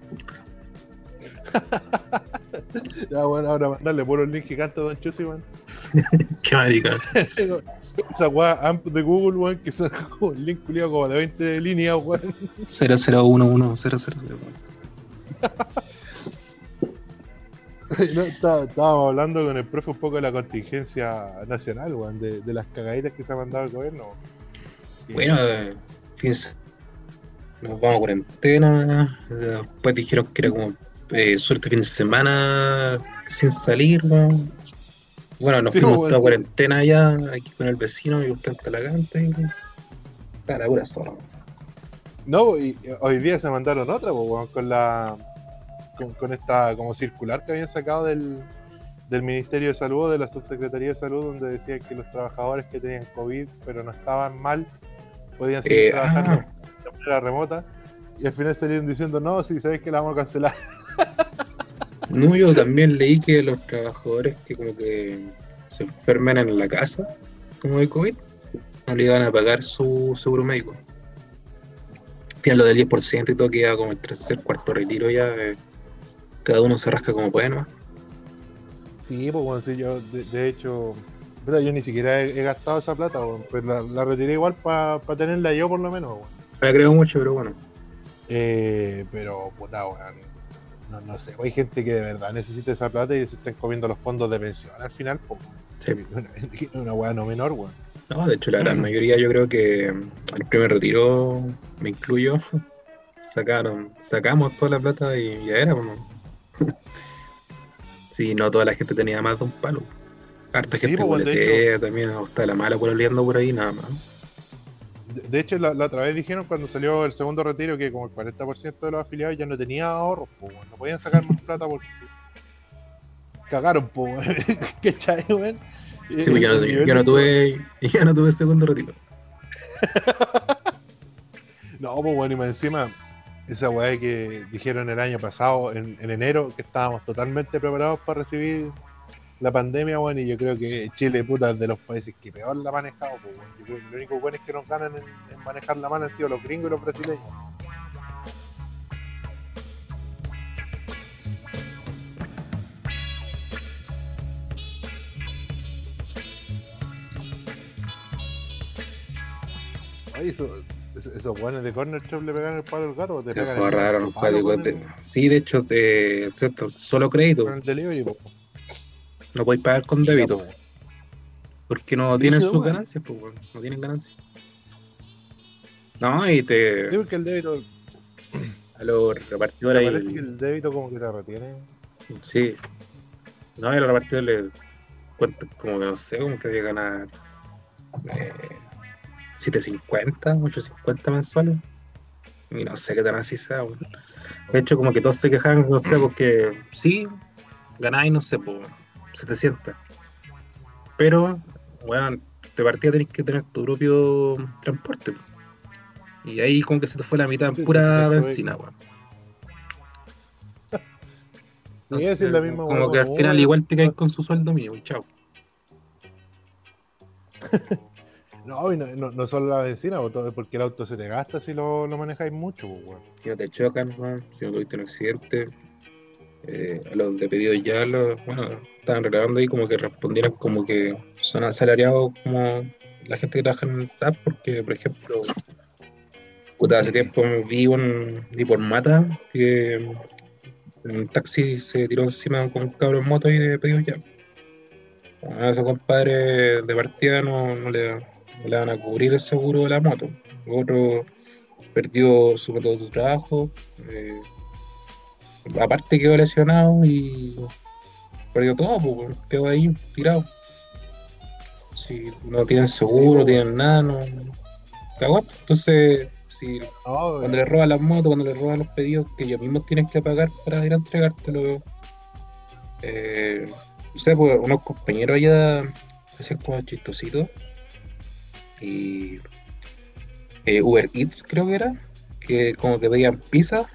Ya, bueno, ahora mandarle puro link gigante a Don Chusi, weón. Qué marica. Esa weá AMP de Google, weón, que son como un link culiado como de 20 líneas, weón. 0011000. No, está- estábamos hablando con el profe un poco de la contingencia nacional, weón, de, de las cagaditas que se ha mandado el gobierno. Bueno, eh, nos vamos a cuarentena. eh, Después dijeron que era como eh, suerte fin de semana sin salir. weón. Bueno, nos Sí, fuimos weón. toda cuarentena allá, aquí con el vecino y plan calagante. Y... La pura. No, y y hoy día se mandaron otra, weón, con la con, con esta como circular que habían sacado del, del Ministerio de Salud, de la Subsecretaría de Salud, donde decían que los trabajadores que tenían COVID pero no estaban mal, podían seguir Eh, trabajando ah. de manera remota. Y al final salieron diciendo, no, si sabéis que la vamos a cancelar. No, yo también leí que los trabajadores que como que se enferman en la casa, como de COVID, no le iban a pagar su seguro médico. Tiene lo del 10% y todo queda como el tercer, cuarto retiro ya. eh, cada uno se rasca como puede nomás. Sí, pues bueno, sí, yo de, de hecho, puta, yo ni siquiera he, he gastado esa plata, weón, pues la, la retiré igual para tenerla yo por lo menos, weón. Me la creo mucho, pero bueno. Eh, pero, puta, weón, no, no sé, hay gente que de verdad necesita esa plata y se están comiendo los fondos de pensión al final, pues, Sí. una, una weá no menor, weón. No, de hecho, la gran mayoría yo creo que el primer retiro, me incluyo, sacaron, sacamos toda la plata y ya era, como. sí, no toda la gente tenía más de un palo. Harta Sí, gente pues, de boletea también, está la mala oleando por ahí, nada más. De, hecho, la, la otra vez dijeron cuando salió el segundo retiro que como el 40% de los afiliados ya no tenía ahorros, pues, no podían sacar más plata porque cagaron, pues, weón. ¿Cachai, weón? Sí, pues yo no, yo no tuve, yo no tuve segundo retiro. No, pues bueno, y más encima, esa weá que dijeron el año pasado, en, en enero, que estábamos totalmente preparados para recibir la pandemia, bueno, y yo creo que Chile, puta, es de los países que peor la ha manejado, pues, bueno. Yo creo que lo único bueno que nos ganan en, manejar la mano han sido los gringos y los brasileños. Oye, eso- esos guanes de corner trap le pegan el palo al gato o te pegan el palo con de- Sí, de hecho, te, cierto, solo crédito. con el delivery, po. No podéis pagar con débito. Po. Porque no tienen sus ganancias, pues. No tienen ganancias. No, y te. Sí, porque el débito, A los me repartidores parece ahí. que el débito como que te retiene. Sí. No, y los repartidores le como que no sé, como que debe ganar eh, 750, 850 mensuales. Y no sé qué tan así sea, weón. De hecho, como que todos se quejan, no sé, porque sí, ganáis, no sé, por 700. Pero, bueno, de partida tenés que tener tu propio transporte. po. Y ahí como que se te fue la mitad en pura benzina, weón. Sí, es la misma Como que al final igual te caes con su sueldo mínimo, y chao. No, y no, no, no solo la benzina, porque el auto se te gasta si lo, lo manejáis mucho, po, weón. No te chocan, si no tuviste un accidente. Eh, los de pedido ya, los, bueno, estaban reclamando ahí como que respondieran como que son asalariados como la gente que trabaja en el TAP, porque, por ejemplo, puta, hace tiempo vi un vi por mata que en un taxi se tiró encima con un cabro en moto y de pedido ya. A esos compadres de partida no, no le, no le van a cubrir el seguro de la moto. Otro perdió su método de trabajo. eh, aparte quedó lesionado y perdió todo, pues, quedó ahí tirado. Si no tienen seguro, no tienen nada, no. Cagó. Entonces, si No, cuando le roban las motos, cuando le roban los pedidos que ellos mismos tienen que pagar para ir a entregártelo. Eh, no sé, pues unos compañeros allá hacían como chistositos. Y eh, Uber Eats creo que era, que como que pedían pizza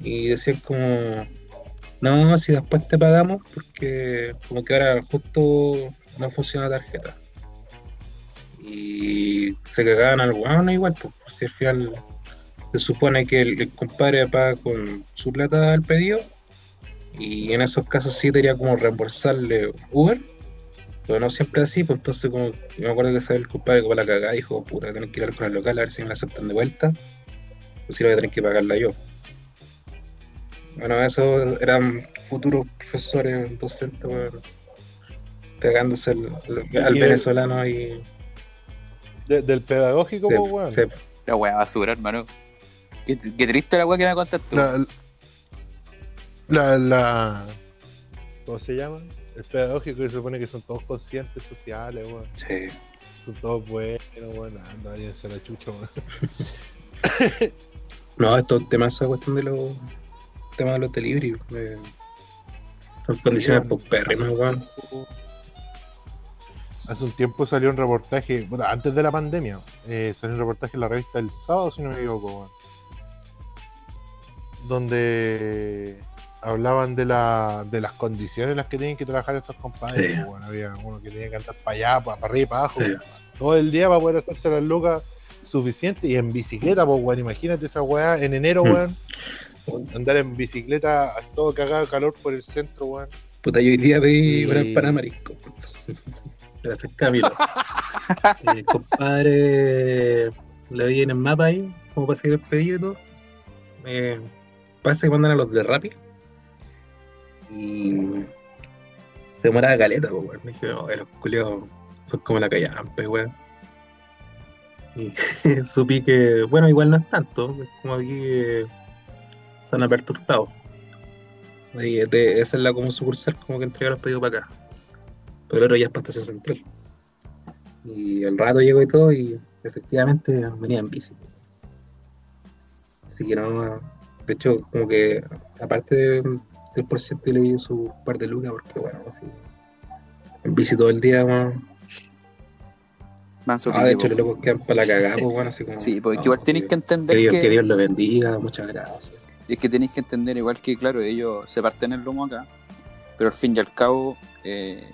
y decían como, no, si después te pagamos porque como que ahora justo no funciona la tarjeta. Y se cagaban al weón igual, pues si al final se supone que el, el compadre paga con su plata el pedido y en esos casos sí tenía como reembolsarle Uber, pero no siempre así, pues entonces como yo me acuerdo que sabe el compadre como la cagada dijo, puta, tenés que ir al con el local a ver si me la aceptan de vuelta, o si no voy a tener que pagarla yo. Bueno, esos eran futuros profesores docentes, weón, cagándose al, al- al Y- venezolano y... de- del pedagógico, sí, po, weón. sí. La weá basura, hermano. Qué, qué triste la weá que me contaste tú. La, la, la- ¿Cómo se llama? El pedagógico que se supone que son todos conscientes sociales, weón. sí. Son todos buenos, weón. Anda, váyanse a la chucha, weón. No, estos temas, esa cuestión de los temas de los delivery, eh, son condiciones Sí, paupérrimas, weón. Hace un tiempo salió un reportaje, bueno, antes de la pandemia, eh, salió un reportaje en la revista El Sábado, si no me equivoco, weón. Donde hablaban de, la, de las condiciones en las que tienen que trabajar estos compadres. Sí. pues, bueno, había uno que tenía que andar para allá, para, arriba y para abajo. Sí. Todo el día para poder hacerse las lucas suficientes y en bicicleta, pues, weón. Imagínate esa weá en enero, Mm. weón. Andar en bicicleta a todo cagado de calor por el centro, weón. Puta, yo hoy día pedí Y- empanada marisco. Gracias, Camilo. El compadre le vi en el mapa ahí, como para seguir el pedido. Eh, parece que mandan a los de Rappi. Y se demoraba caleta, pues, weón. Dije, no, los culiados son como la callampe, weón. Y supí que, bueno, igual no es tanto, es como aquí se han aperturado. Y de- esa es la como sucursal como que entrega los pedidos para acá. Pero el otro ya es para Estación Central. Y el rato llegó y todo y efectivamente venía en bici. Así que no, de hecho como que aparte de- del porcentaje le di su par de lucas porque bueno, así en bici todo el día, bueno, Manso ah, de hecho los locos quedan para la cagada, pues bueno, así como... Sí, porque no, igual tenéis que entender que Dios, que, que Dios lo bendiga, muchas gracias. es que tenéis que entender igual que, claro, ellos se parten el lomo acá, pero al fin y al cabo, eh,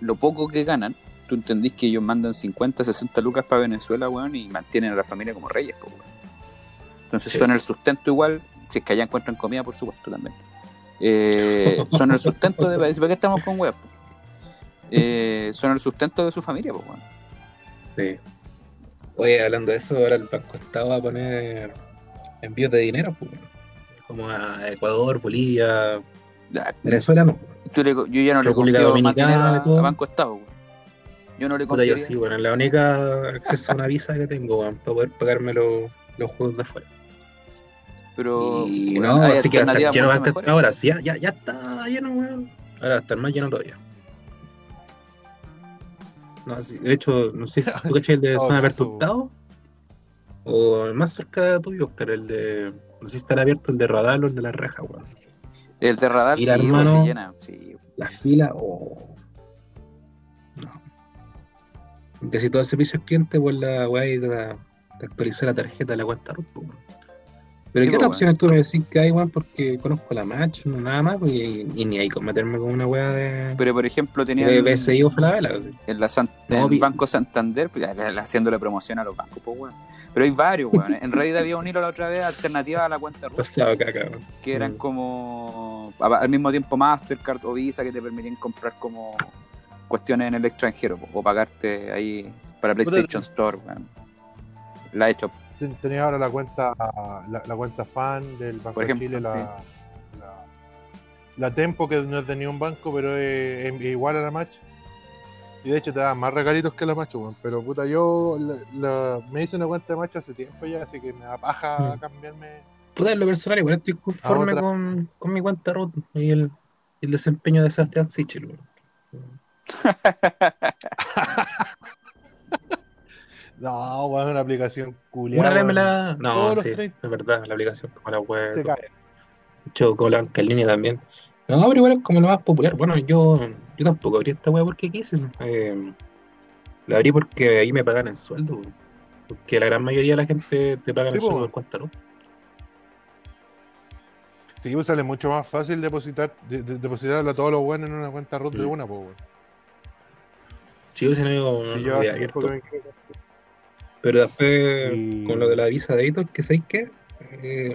lo poco que ganan, tú entendís que ellos mandan 50, 60 lucas para Venezuela, weón, y mantienen a la familia como reyes, po, weón. Entonces Sí. son el sustento igual, si es que allá encuentran comida, por supuesto, también. Eh, son el sustento de... ¿Para qué estamos con weas? Eh, son el sustento de su familia, pues. Sí. Oye, hablando de eso, ahora el Banco Estado va a poner envíos de dinero, pues, como a Ecuador, Bolivia, Ya, Venezuela no. Le- yo ya no le consigo más dinero a, Banco Estado, weón. Yo no le Puta, yo consigo. sí, bueno, la única acceso a una visa que tengo, para poder pagarme los juegos de afuera. Pero y weón, no, hay así que va a estar lleno mejores. Ahora sí, ya, ya, ya está lleno, weón. Ahora va a estar más lleno todavía. No, de hecho, no sé si tú cachai el de San. Alberto Hurtado o el más cerca de tuyo, Oscar, el de. No sé si estará abierto el de Radal o el de la reja, weón. El de radar Mira, sí, pues, hermano. se llena. Sí. La fila, o. No. Que si todo el servicio es cliente, pues la weá de, de actualizar la tarjeta de la cuenta pues, weón. Pero Sí, ¿qué pues, otras opciones tú me decís que hay, weón? Porque conozco la match, no nada más, pues, y, y ni hay con meterme con una weá de, Pero por ejemplo tenía de BSI o Falabella. así. en la San- No, en el Banco Santander, pues, ya, ya, haciéndole promoción a los bancos, pues weón. Pero hay varios, weón. En Reddit había un hilo la otra vez alternativa a la cuenta root, Pasado caca, weón. que eran Mm. como al mismo tiempo Mastercard o Visa que te permitían comprar como cuestiones en el extranjero po, o pagarte ahí para PlayStation Store, weón. La he hecho Tenía ahora la cuenta la, la cuenta fan del Banco Por ejemplo, de Chile, la, la, la Tempo, que no es de ni un banco, pero es, es igual a la Match. Y de hecho te da más regalitos que la Match. Pero puta, yo la- la- me hice una cuenta de Match hace tiempo ya, así que me da paja Mm. cambiarme. Puta, en lo personal, igual estoy conforme con, con mi cuenta root y el, el desempeño de Sebastián Sichel. No, weón, una aplicación culiada. Una. No, sí, 30. es verdad, la aplicación como la web. Se cae. Banca en línea también. No, pero igual es como lo más popular. Bueno, yo, yo tampoco abrí esta web porque quise. Eh, la abrí porque ahí me pagan el sueldo. weón. Porque la gran mayoría de la gente te pagan Sí, el po. sueldo por cuenta, ¿no? Sí, pues sale mucho más fácil depositar, de, de- depositarle a todos los buenos en una cuenta root de Mm. una, pues, weón. Sí, yo, sí, no, Si no yo había Pero después, Y- con lo de la visa de editor, que sabéis qué? Eh,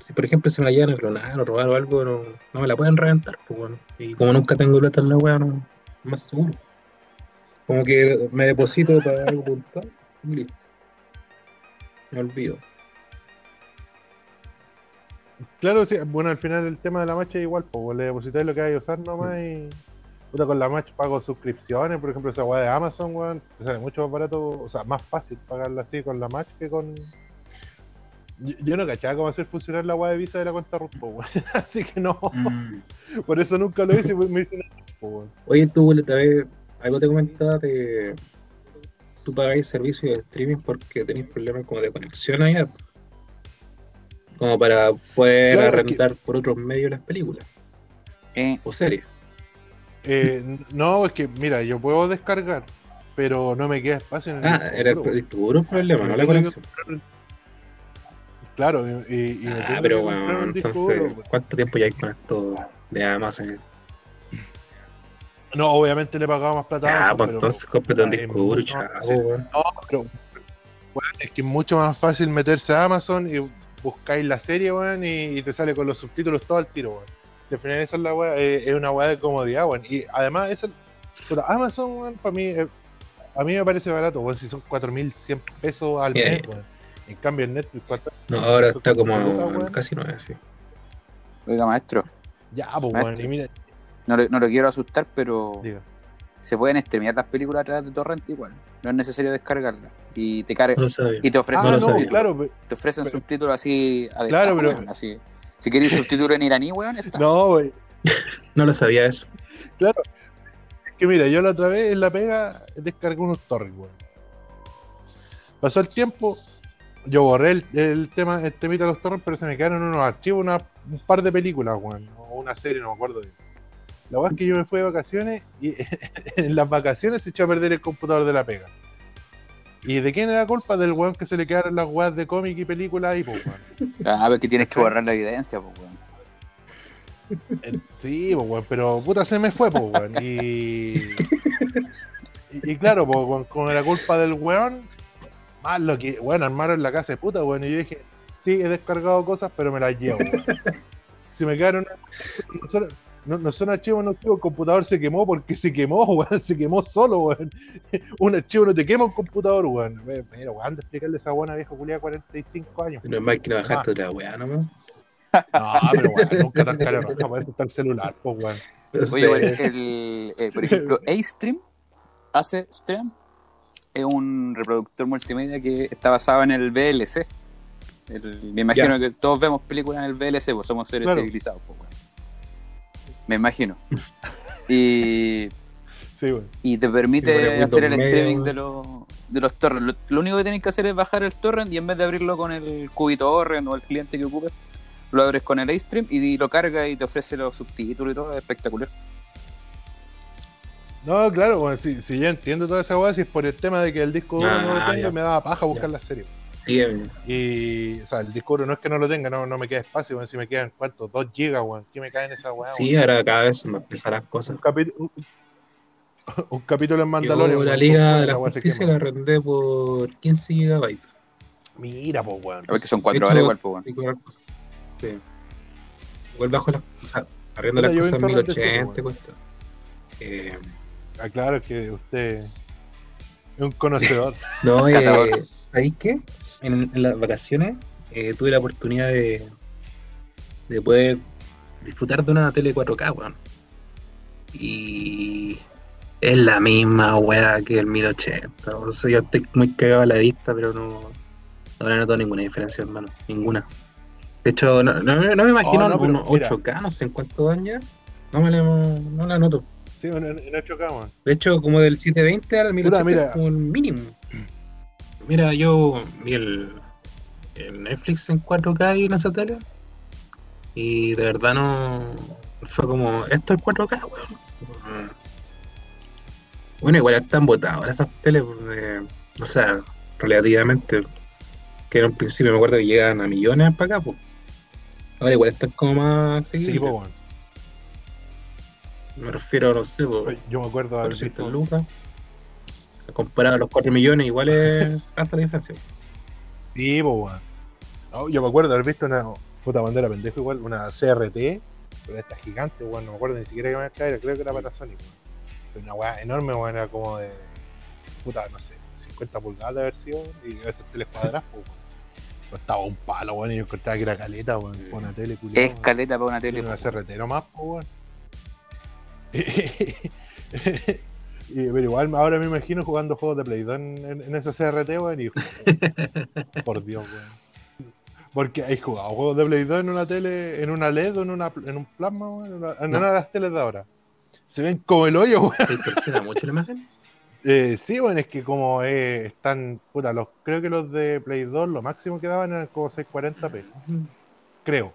si por ejemplo se me la llegan a clonar o robar o algo, no, no me la pueden reventar, pues bueno. Y como nunca tengo plata en la wea, no, más seguro. Como que me deposito para algo puntual y listo. Me olvido. Claro, sí, bueno, al final el tema de la match es igual, pues le depositáis lo que hay a usar nomás y. Puta, con la match pago suscripciones, por ejemplo, esa weá de Amazon, weón, te sale mucho más barato, o sea, más fácil pagarla así con la match que con. Yo, yo no cachaba cómo hacer funcionar la weá de visa de la cuenta RUT, pues, weón. Así que no, por eso nunca lo hice, me hice una weón. Oye, tú, vez, algo te comentaba, te, tú pagáis servicio de streaming porque tenéis problemas como de conexión allá. Como para poder Claro, es que- arrendar por otros medios las películas Eh, o series. Eh, no, es que, mira, yo puedo descargar, pero no me queda espacio en el Ah, era el, duro, puro problema, no la conexión. Claro, y, Ah, pero bueno, un entonces, duro, pues. ¿cuánto tiempo ya hay con esto de Amazon? No, obviamente le pagaba más plata. Ah, pues entonces cómprate un disco duro, chavo, weón. No, pero es que es mucho más fácil meterse a Amazon y buscáis la serie, weón, y, y te sale con los subtítulos todo al tiro, weón. Si al final esa es la weá, eh, es una weá de comodidad, weón. Y además, eso, pero Amazon, weón, para mí, eh, a mí me parece barato, weón, si son 4.100 pesos al mes, weón. En cambio, en Netflix, ¿cuánto? No, ahora está como casi nueve, sí. Oiga, maestro, Ya, pues, weón, y mira, no, no lo quiero asustar, pero diga. se pueden streamear las películas a través de torrent igual. No es necesario descargarlas. Y te carga, No lo sabía. y te ofrecen, Ah, no, claro, te ofrecen Pero- subtítulos así a Claro, pero- así. Si queréis subtítulos en iraní, weón, está. no, weón. No lo sabía eso. Claro. Es que mira, yo la otra vez en la pega descargué unos torrents, weón. Pasó el tiempo, yo borré el, el tema, el temita de los torrents, pero se me quedaron unos archivos, una- un par de películas, weón. O una serie, no me acuerdo bien. La weá es que yo me fui de vacaciones y en las vacaciones se echó a perder el computador de la pega. ¿Y de quién era culpa? Del weón que se le quedaron las weas de cómic y películas ahí, pues, weón. Ah, ver que tienes que borrar la evidencia, pues, weón. Eh, Sí, pues, weón, pero puta se me fue, pues, weón. Y, y, y claro, pues, con, con la culpa del weón, más lo que, bueno, armaron la casa de puta, weón. Y yo dije, sí, he descargado cosas, pero me las llevo, weón. Si me quedaron, no, no son archivos, no archivos, el computador se quemó porque se quemó, weón, se quemó solo, weón. Un archivo no te quema un computador, weón. Mira, weón, anda a explicarle a esa buena vieja culia de 45 años. No es más que le bajaste otra weá, ¿no? No, pero weón, nunca tan caro, no, para eso está el celular, pues, weón. Oye, weón, el, eh, por ejemplo, A-Stream hace Stream es un reproductor multimedia que está basado en el VLC. El- me imagino que todos vemos películas en el VLC, pues somos seres Claro. civilizados. Pues, weón. Me imagino. Y, Sí, y te permite hacer el streaming de los, de los torrents. Lo, lo único que tienes que hacer es bajar el torrent y en vez de abrirlo con el cubito torrent o el cliente que ocupes, lo abres con el A-Stream y lo carga y te ofrece los subtítulos y todo. Es espectacular. No, claro, bueno, si, si yo entiendo toda esa weá, si es por el tema de que el disco duro no lo Ah, tengo, ya. me daba paja buscar Ya. la serie. Y, o sea, el disco duro no es que no lo tenga, no, no me queda espacio, si me quedan, ¿cuántos? Dos gigas, weón, ¿qué me cae en esa weá? sí, weón? ahora cada vez más pesadas las cosas. Un, capi- un, un capítulo en Mandalorian. Yo la Liga de la Justicia la arrendé por 15 gigabytes. Mira, pues, weón. A ver que son cuatro De hecho, horas igual, pues, weón. Sí. Igual bajo las o sea, arriendo las cosas en en torrent de 1080 todo, cuesta. Eh, Ah, claro que usted es un conocedor. no, eh, ¿sabéis qué? En, en las vacaciones eh, tuve la oportunidad de, de poder disfrutar de una tele 4K, weón. Y es la misma weá que el 1080. O sea, yo estoy muy cagado a la vista, pero no, no le noto ninguna diferencia, hermano. Ninguna. De hecho, no, no- no me imagino Oh, no, pero un mira. 8K, no sé en cuánto dan ya. No me la, no la noto. Sí, en, en 8K, weón. De hecho, como del 720 al 1080 mira. es como el mínimo. Mira, yo vi el, el Netflix en 4K y en esa tele. Y de verdad no. Fue como, esto es 4K, weón. Bueno, igual están botadas esas teles. eh, o sea, relativamente. Que en un principio me acuerdo que llegan a millones para acá, pues. Ahora igual están como más Sí, seguidas. pues, weón. Me refiero, no sé, pues. Yo me acuerdo 400 visto- lucas. Comparado a los 4 millones, igual es hasta la diferencia. Sí, pues, weón. No, yo me acuerdo haber visto una puta bandera pendejo igual, una CRT, pero esta gigante, weón, no me acuerdo ni siquiera que marca era, creo que era Panasonic, weón. Pero una weá enorme, weón, era como de puta, no sé, 50 pulgadas de sido, y a veces teles cuadradas, pues, weón. Costaba un palo, weón, y yo encontraba que era caleta, weón, con una tele culiada. Es caleta para una tele. Una. CRT nomás, pues, weón. Y, pero igual ahora me imagino jugando juegos de Play 2 en, en, en esa CRT, weón, y por Dios, weón. Porque hay jugado juegos de Play 2 en una tele, en una LED o en, una, en un plasma, weón, en, una, en No. una de las teles de ahora. Se ven como el hoyo, weón. ¿Se distorsiona mucho la imagen? Eh, sí, bueno, es que como eh, están, puta, los, creo que los de Play 2 lo máximo que daban eran como 640p, creo.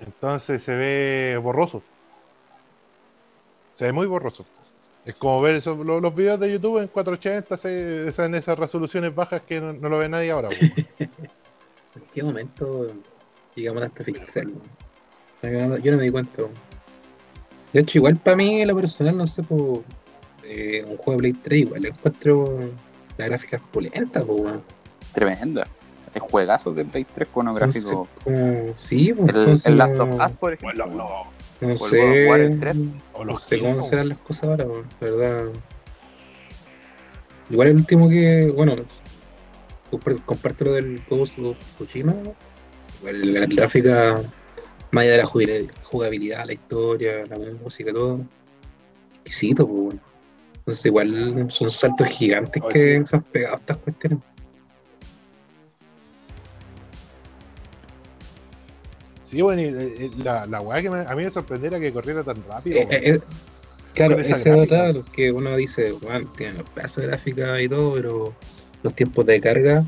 Entonces se ve borroso. Se ve muy borroso. Es como ver esos- lo- los videos de YouTube en 480, se, esa- en esas resoluciones bajas que no, no lo ve nadie ahora. ¿En qué momento llegamos a este pixel? weón? Yo no me di cuenta. De hecho, igual para mí, en lo personal, no sé, por un juego de Play 3, igual encuentro la gráfica pulenta. Tremenda. Es juegazo de Play 3 con un gráfico. Entonces, como- sí, pues, El, entonces el Last of Us, por ejemplo. lo- lo- No el sé, War, el o no sé cómo serán las cosas ahora, la verdad. Igual el último que, bueno, compar- comparte lo del Ghost of Tsushima, igual la gráfica, más allá de la jugabilidad, la historia, la música, todo, exquisito, pues, weón. Entonces igual son saltos gigantes que sí. se han pegado estas cuestiones. Sí, bueno, y, eh, la, la weá que me- a mí me sorprendió era que corriera tan rápido. Eh, eh, eh, claro, ese otra que uno dice, bueno, tiene los pedazos de gráfica y todo, pero los tiempos de carga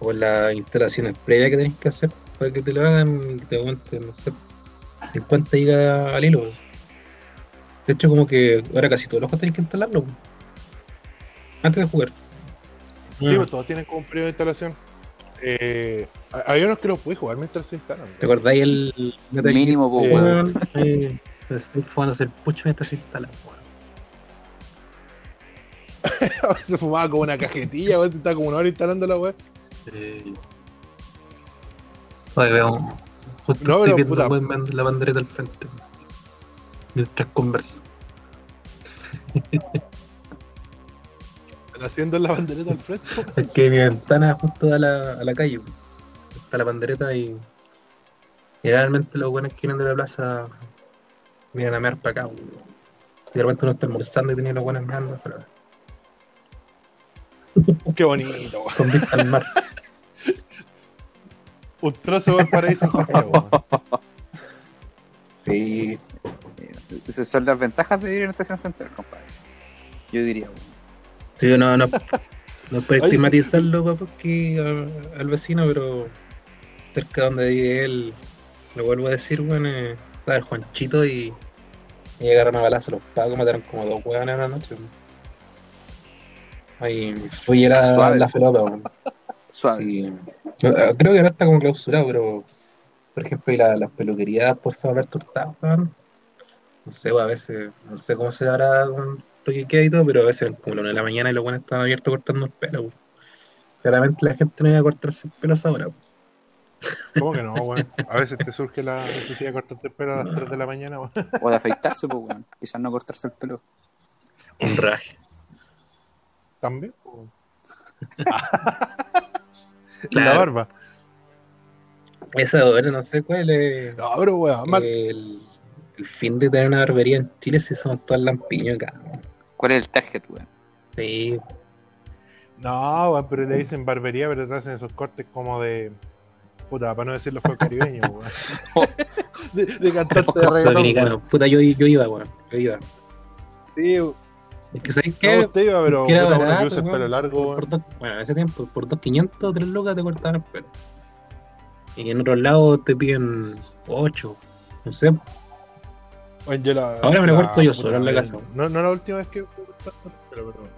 o las instalaciones previas que tenés que hacer para que te lo hagan y te aguanten, no sé, 50 gigas al hilo. De hecho, como que ahora casi todos los juegos tenés que instalarlo antes de jugar. Sí, Mm. pues todos tienen como un periodo de instalación. Eh, hay unos que los puedes jugar mientras se instalan. ¿Te acordáis el Mínimo, po, Eh, weón. weón? Eh, el pucho mientras se instala, weón. se fumaba como una cajetilla, weón, estaba como una hora instalando la weá. Eh, Oye, veo. Justo No, estoy pero, viendo puta. weón, viendo la bandereta al frente. Mientras converso. Están haciendo la bandereta al frente. Es que mi ventana justo da a la, a la calle. Está la bandereta y. Generalmente los buenos que vienen de la plaza vienen a mear para acá. weón. Si de repente uno está almorzando y tiene los buenos meando, pero Qué bonito, weón. con vista al mar. Un trozo del paraíso. weón. Sí, Esas son las ventajas de ir en estación central, compadre. Yo diría, weón. Sí, no, no, no es Oye, estigmatizarlo, papá, que a- al vecino, pero cerca de donde vive él, lo vuelvo a decir, bueno, eh, estaba el Juanchito y, y llegaron a balazo los pagos, mataron como dos hueones en la noche. weón. Ahí fui era Suave. la felopa, weón. Suave. Sí. Eh, Creo que ahora está como clausurado, pero por ejemplo, y la- las peluquerías por San Alberto Hurtado, weón. No sé, weón, a veces, no sé cómo se hará con toque queda y todo, pero a veces eran como la una de la mañana y los buenos estaban abiertos cortando el pelo. Claramente la gente no iba a cortarse el pelo a esa hora. ¿Cómo que no, weón? A veces te surge la necesidad de cortarte el pelo a las 3 de la mañana, weón. O de afeitarse, pues, weón. Quizás no cortarse el pelo. Un raje. También. Claro. La barba. Esa hora, no sé cuál es No, pero weón, mal. el, el fin de tener una barbería en Chile si somos todas lampiños acá, weón. ¿Cuál es el target, weón? Sí, No, weón, pero le dicen barbería, pero te hacen esos cortes como de. Puta, para no decirlo fue caribeño, weón. De, de cantante de reggaetón. dominicano. Puta, yo, yo iba, weón. Yo iba. Sí, Es que, ¿sabes no, qué? usted iba, pero era barato, weón. pelo largo, Por dos- bueno, en ese tiempo, por 2.500 o 3 lucas te cortaban el pelo. Y en otros lados te piden 8. No sé. Weón, yo la- Ahora me lo la- corto yo solo en la casa. No, no la última vez que me fui a cortar el pelo, pero.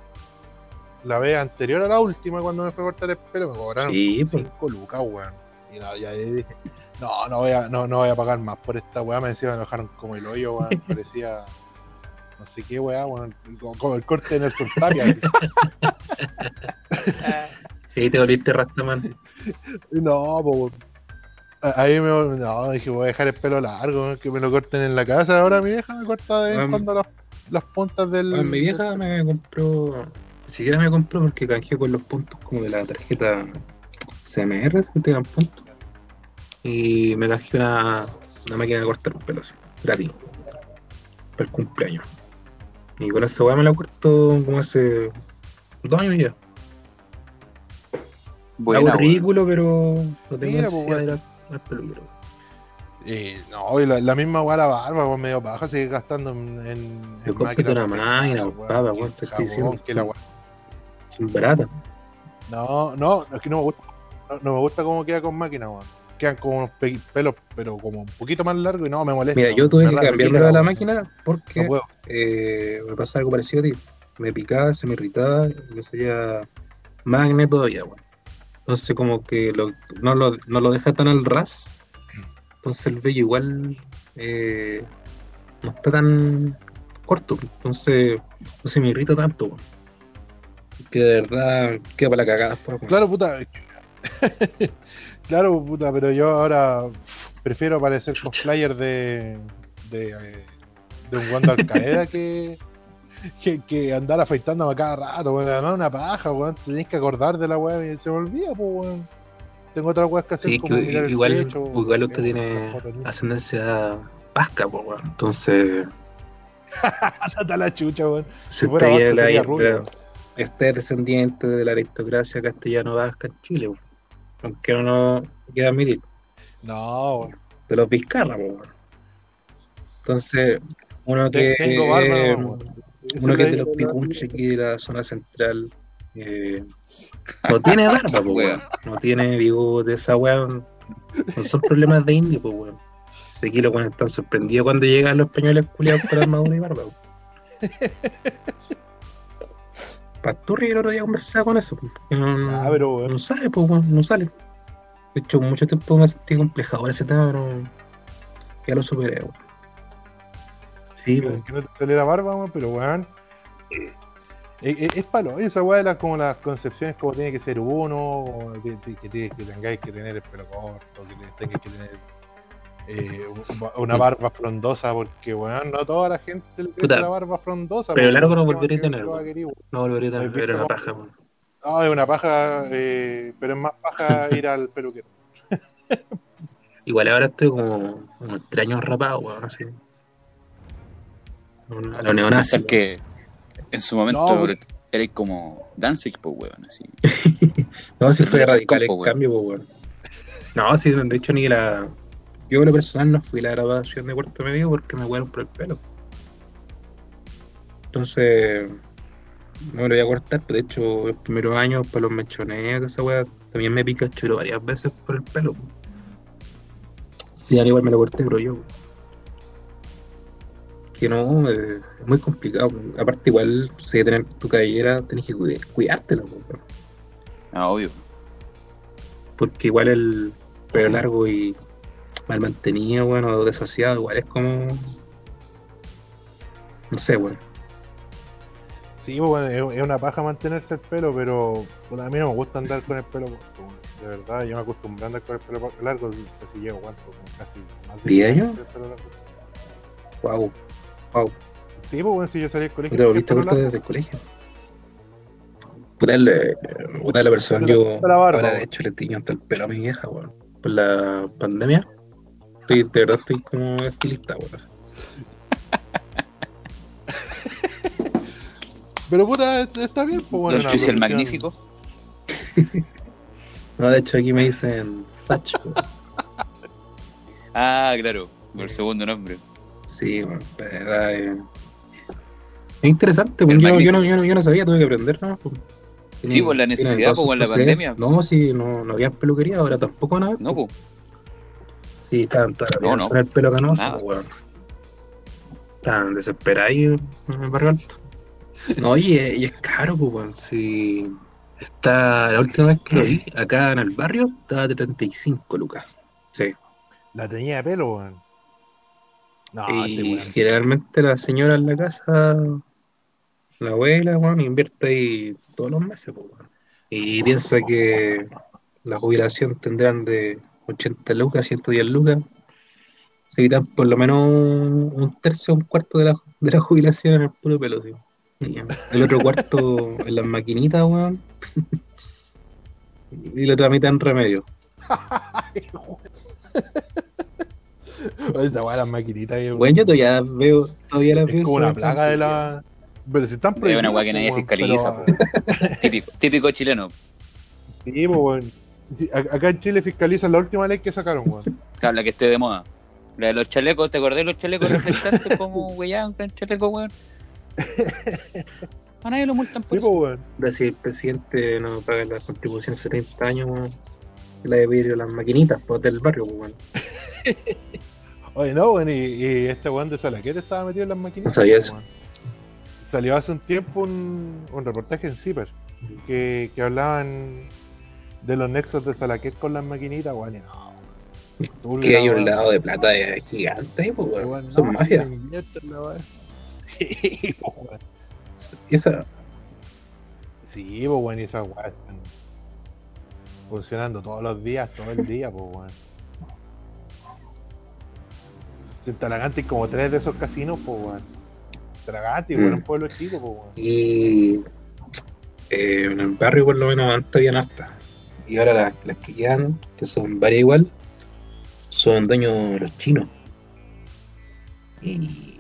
La vez anterior a la última, cuando me fui a cortar el pelo, me cobraron Sí, pues. 5 lucas, weón. Y no, ya ahí dije, no, no voy, a, no, no voy a pagar más por esta weá. Me decían, me dejaron como el hoyo, weón. Parecía. No sé qué weá, weón. Como, el corte de Nelson Tapia. así. Sí, te volviste rastaman. No, pues. Ahí me no, dije, voy a dejar el pelo largo, que me lo corten en la casa. Ahora mi vieja me corta de vez en Um, cuando las, las puntas del. Bueno, mi vieja me compró. Ni siquiera me compró porque canjeé con los puntos como de la tarjeta CMR, que te dan puntos. Y me canjeé una, una máquina de cortar pelos, gratis. Para el cumpleaños. Y con esa weá me la corto como hace dos años ya. Weón. ridículo, pero no tengo Mira, no, y la, la misma weá la barba, weón, medio baja, sigue gastando en. en, Yo cómprate una máquina, weón, papá, weón, te estoy diciendo. que la baratas. No, no, es que no me gusta. No, no me gusta cómo queda con máquina, weón. Quedan como unos pe- pelos, pero como un poquito más largos y no, me molesta. Mira, yo tuve que cambiarme de la máquina porque No eh, me pasaba algo parecido a ti. Me picaba, se me irritaba y me salía acné todavía, weón. Entonces como que lo- no, lo, no lo deja tan al ras. Entonces el vello igual eh, no está tan corto. Entonces no se me irrita tanto. Que de verdad queda para la cagada. weón. Claro, puta. claro, puta, pero yo ahora prefiero parecer cosplayer de. de, eh, de un guando Al Qaeda que, que. que andar afeitándome a cada rato, weón. Además, una paja, weón. Tenés que acordar de la weá y se me olvida, pues, weón. Tengo otras weas que hacer Sí, como que mirar el igual, igual usted tiene ascendencia vasca, po, weón. Entonces, Sácate la chucha, weón. ya sería la- rubio. este es descendiente de la aristocracia castellano-vasca en Chile, weón. aunque no nos quiera admitir, No, weón. de los vizcarra, weón. Entonces, uno que, Tengo barba, weón. Uno que es de los picuches aquí de la zona central, eh, no tiene barba, po, weón. no tiene bigote, esa weón, no son problemas de indio, pues weón. Si aquí los weones están sorprendidos cuando llegan los españoles culiados con armadura y barba. weón. Pasturri el otro día conversaba con eso, que no, Ah, pero, weón. no sale, pues weón, no sale. De hecho, mucho tiempo me sentí complejado ese tema, pero ya lo superé, weón. Sí, que, que no te saliera barba, pero weón. Es, es, es palo, esa weá de las, como las concepciones como tiene que ser uno, que, que, que, tengáis que tener el pelo corto, que te- tengáis que tener eh, un- una barba frondosa, porque weón, no toda la gente le crece la barba frondosa. pero largo no ¿cómo volvería a tener? No volvería a ¿Has ver visto una paja, weón. No, es una paja, eh, pero es más paja ir al peluquero. Igual ahora estoy como, como extraño rapado, weón, así. A lo neonazi. Pensar que en su momento No, weón. eres como Danzig, pues, weón, así. No, si fue radical el weón. cambio, pues, weón. No, sí, de hecho ni la... Yo en lo personal no fui a la grabación de cuarto medio porque me huearon por el pelo. Entonces, no me lo voy a cortar, pero de hecho los primeros años para los mechoneos, esa weá, también me pica chulo varias veces por el pelo. po. Sí, al igual me lo corté, pero yo. Que no, eh, es muy complicado. Aparte igual, si hay que tener tu cabellera, tenés que cuid- cuidártela, weón. Ah, obvio. porque igual el pelo largo y mal mantenido, bueno, desasiado, igual es como. No sé, bueno. Sí, pues, bueno, es, una paja mantenerse el pelo, pero puta, a mí no me gusta andar con el pelo corto. weón. De verdad, yo me acostumbré a andar con el pelo largo, casi llevo cuánto, casi más de ¿Diez 10 años? Wow, wow. Sí, pues bueno, si yo salí del colegio. ¿No te volviste corto desde el colegio? Puta, la persona, yo la barba, ahora de hecho le tiño hasta el pelo a mi vieja, weón. Por la pandemia. Estoy, de verdad estoy como estilista, weón. Pero puta, está bien, pues bueno. Chuy el Magnífico. No, de hecho aquí me dicen Sach, weón. Ah, claro, por el segundo nombre. Sí, bueno, verdad eh. es interesante, porque yo, yo, no, yo, no, yo no sabía, tuve que aprender, ¿no? Pues, Sí, por la tiene necesidad, todos pues, con la pandemia. No, sí, no, no había peluquería, ahora tampoco nada. No, pues. Sí, estaban todavía No, no. con el pelo canoso, Nada. pues, weón. Estaban desesperados en el barrio alto. No, y, es- y es caro, pues, weón. Si está, la última vez que lo vi, acá en el barrio, estaba de 35 lucas. Sí. La tenía de pelo, weón. No, este y generalmente la señora en la casa, la abuela, weón, invierte ahí todos los meses, pues. Y piensa que la jubilación tendrán de 80 lucas, 110 lucas. Se quitan por lo menos un, un tercio, un cuarto de la, de la jubilación en el puro pelo, tío. Y el otro cuarto en las maquinitas, weón. Y la otra mitad en remedio. Esa weá, las maquinitas. Bueno, yo todavía veo, todavía las veo. Es como una son plaga de la. Pero si están Es una weá que nadie pues, fiscaliza, pero- Típico, típico chileno. Sí, pues, weón. Sí, acá en Chile fiscalizan la última ley que sacaron, weón. Claro, la que esté de moda. La de los chalecos, ¿te acordás de los chalecos reflectantes como weón, con chaleco, weón? A nadie lo multan por Sí, eso. pues, weón. Ahora si el presidente no paga la contribución 70 años, weón, la de vidrio, las maquinitas pues, del barrio, pues, weón. Oye, no, weón, y, y este weón de Salaquete estaba metido en las maquinitas. No pues, eso. weón. Salió hace un tiempo un, un reportaje en CIPER que, que hablaban de los nexos de Salaquet con las maquinitas, weón. y no. Que hay un lado de plata eh, gigante pues, weón. Weón, Son no, weá. Sí, weón. Esa, Sí, pues weón, y esas weas están funcionando todos los días, todo el día, pues weón. Si en Talagante hay como tres de esos casinos, pues weón. Talagante, weón, Mm. un pueblo chico, pues weón. y eh, en el barrio por lo menos antes habían hartas. Y ahora las, las que quedan, que son varias igual, son dueños los chinos. Y,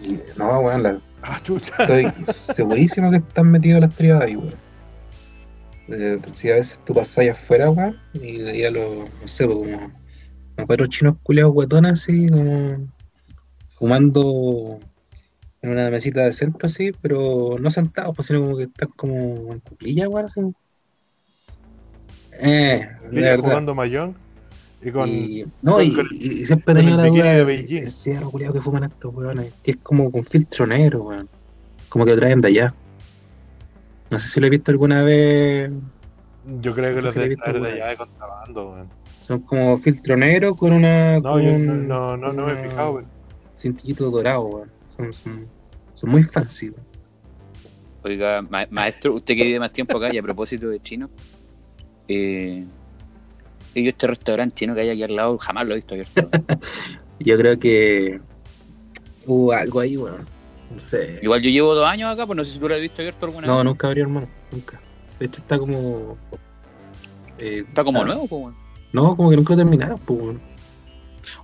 y no, weón, las- Ah, chucha. estoy segurísimo que están metidos las triadas ahí, weón. Eh, si a veces tú pasas allá afuera, weón, y veías los, no sé, pues, como cuatro chinos culeados guatones así, como fumando en una mesita de centro así, pero no sentados, pues, sino como que están como en cuclillas, weón, así. Eh, de jugando Mayón y con. Y, no, con- y, con- y- siempre tenía bikini duda de Beijing. el cigarro culiado que fuman estos weones, que es como con filtro negro, weón. Como que lo traen de allá. No sé si lo he visto alguna vez. Yo creo que no si lo he visto, de allá de contrabando, weón. Son como filtro negro con una. No, con yo un- no, no, no me he fijado, weón. Cintillito dorado, weón. Son, son, son muy fancy, weón. Oiga, ma- maestro, usted que vive más tiempo acá y a propósito de chino, eh, yo este restaurante chino que hay aquí al lado jamás lo he visto abierto. Yo creo que hubo algo ahí, weón. No sé. Igual yo llevo dos años acá, pues no sé si tú lo has visto abierto alguna No, vez. nunca abrió, hermano. Nunca. De hecho, está como. eh, Está como ah, nuevo, pues, weón. No, como que nunca lo terminaron, pues.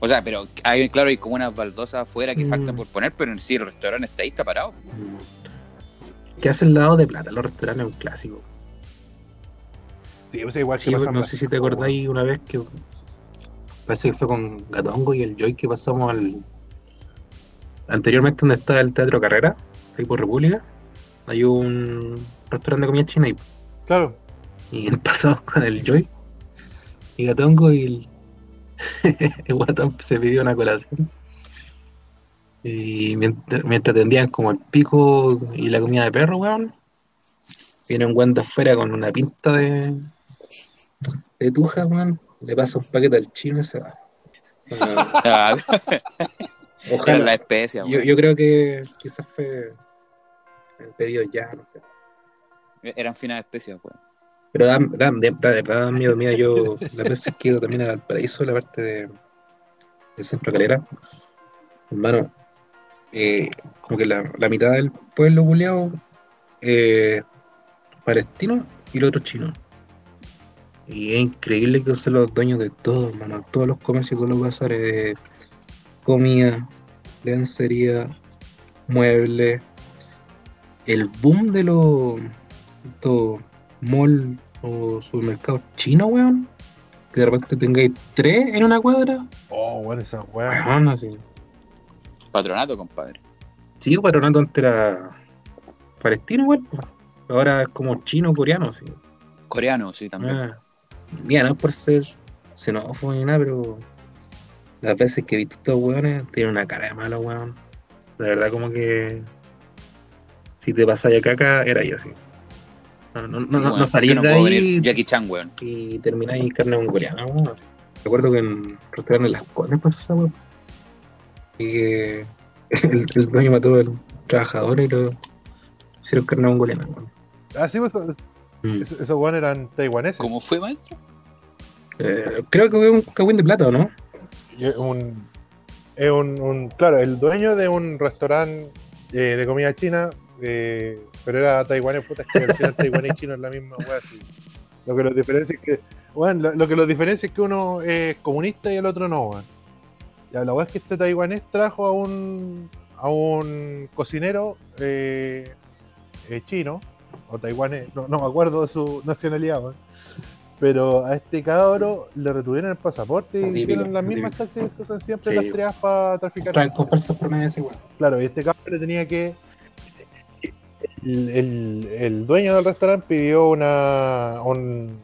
O sea, pero hay, claro, hay como unas baldosas afuera que Mm. faltan por poner, pero en sí el restaurante está ahí, está parado. ¿Qué hace el lado de plata? Los restaurantes es un clásico. Sí, o sea, igual Sí, que pasan no sé si te acordáis una vez que parece que fue con Gatongo y el Joy que pasamos al anteriormente donde estaba el Teatro Carrera, ahí por República, hay un restaurante de comida china y, Claro. y pasamos con el Joy y Gatongo y el, el guatón se pidió una colación. Y mientras, mientras tendían como el pico y la comida de perro, weón, viene un de afuera con una pinta de, de tuja, weón, le pasa un paquete al chino y se va. Ah, ojalá. las especias, Yo, yo creo que quizás fue el pedido ya, no sé. Eran finas especias, weón. Pero da, da, da, da miedo, mira, yo las veces que he ido también a Valparaíso, la parte de, del centro calera, hermano, eh, como que la, la mitad del pueblo culeado eh, palestino y el otro chino. Y es increíble que son los dueños de todo, hermano, todos los comercios, todos los bazares de comida, lencería, muebles, el boom de los mall o supermercados chinos, weón. Que de repente tengáis tres en una cuadra. Oh, bueno, esa. Weón, así. Patronato, compadre. Sí, patronato antes era palestino, weón. Ahora es como chino, coreano, así. Coreano, sí, también. Ah. Mira, no es por ser xenófobo ni nada, pero las veces que he visto estos weones tienen una cara de malo, weón. De verdad, como que si te pasáis a caca, era yo así. No, no, no, Sí, no, weón, no salís ¿por de ahí venir Jackie Chan, weón. y termináis carne mongoliana, weón. Recuerdo que en restaurante Las Condes pasó esa weón. Y que el, el dueño mató al trabajador y lo hicieron carne mongoliana, weón. Ah, sí, pues, esos, Mm. esos esos weones eran taiwaneses. ¿Cómo fue, maestro? Eh, creo que fue un cagüín de plata, ¿o no? Un, un- claro, el dueño de un restaurante eh, de comida china, eh, pero era taiwanés, puta, es que al final taiwanés y chino es la misma weá, sí. Lo que los diferencia es que, bueno, lo, lo que los diferencia es que uno es comunista y el otro no, weón. Ya, la weá es que este taiwanés trajo a un, a un cocinero eh, eh, chino, o taiwanés, no, no me acuerdo de su nacionalidad, weón. Pero a este cabro le retuvieron el pasaporte y hicieron las mismas tácticas que usan siempre Sí. las triadas para traficar. Traen con falsas promesas igual. Claro, y este cabro le tenía que. El, dueño del restaurante pidió una un,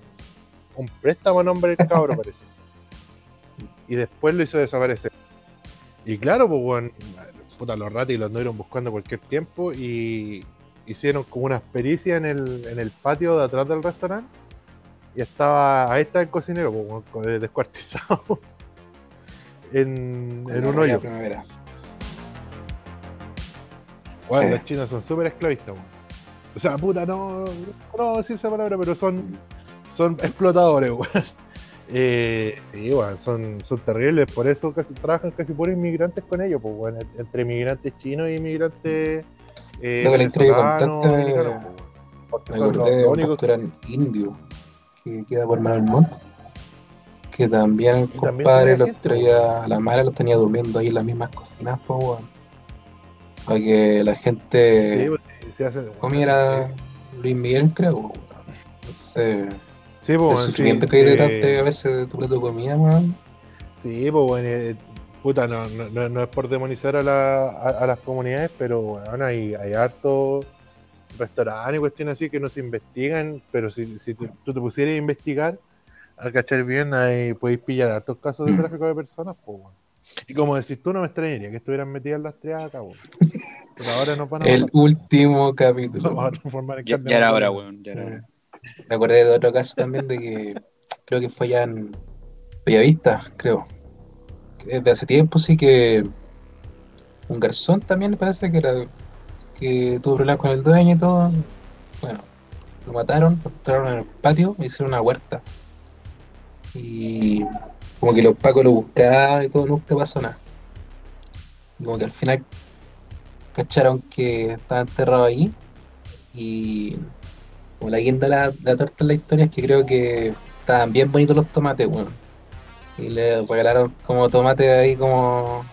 un préstamo a nombre del cabro, parece. Y después lo hizo desaparecer. Y claro, pues, bueno, puta, los ratis los anduvieron buscando cualquier tiempo y hicieron como unas pericias en el, en el patio de atrás del restaurante. y estaba, ahí está el cocinero, eh, descuartizado en, en un hoyo. Primavera. Los chinos son súper esclavistas, weón. O sea, puta, no, no a decir esa palabra, pero son, son explotadores, weón. Eh, sí, weón, son, son terribles, por eso casi, trabajan casi puros inmigrantes con ellos, pues, weón, entre inmigrantes chinos y inmigrantes eh, Lo que le venezolanos, americanos, pues, weón. Porque Me son los, los un únicos pastor indio que queda por Manuel Montt. Que también el Y compadre los traía a la madre, los tenía durmiendo ahí en las mismas cocinas, pues, weón. Para que la Sí, gente pues, sí, se hace- comiera Luis Miguel, creo, weón. Entonces, Sí, pues, el weón, sí, sufrimiento que hay detrás eh, de a veces de tu plato de comida, weón. Sí, pues bueno, eh, puta, no, no, no- es por demonizar a, la- a, a las comunidades, pero bueno, hay, hay hartos restaurantes y cuestiones así que no se investigan, pero si, si tú, tú te pusieras a investigar, a cachar bien, ahí podéis pillar hartos casos de tráfico de personas, pues bueno. Y como decís tú, no me extrañaría que estuvieran metidas las triadas, weón. Pero ahora nos van a El último capítulo. a transformar en Ya, era hora, weón. Ya era hora. Me acordé de otro caso también de que creo que fue allá en Bellavista, creo. Desde hace tiempo sí que un garzón también me parece que era que tuvo problemas con el dueño y todo. Bueno, lo mataron, lo entraron en el patio y hicieron una huerta. Y como que los pacos lo buscaban y todo, nunca pasó nada. Y como que al final cacharon que estaba enterrado ahí y como la guinda la, la torta en la historia es que creo que estaban bien bonitos los tomates, weón. Y le regalaron como tomates ahí como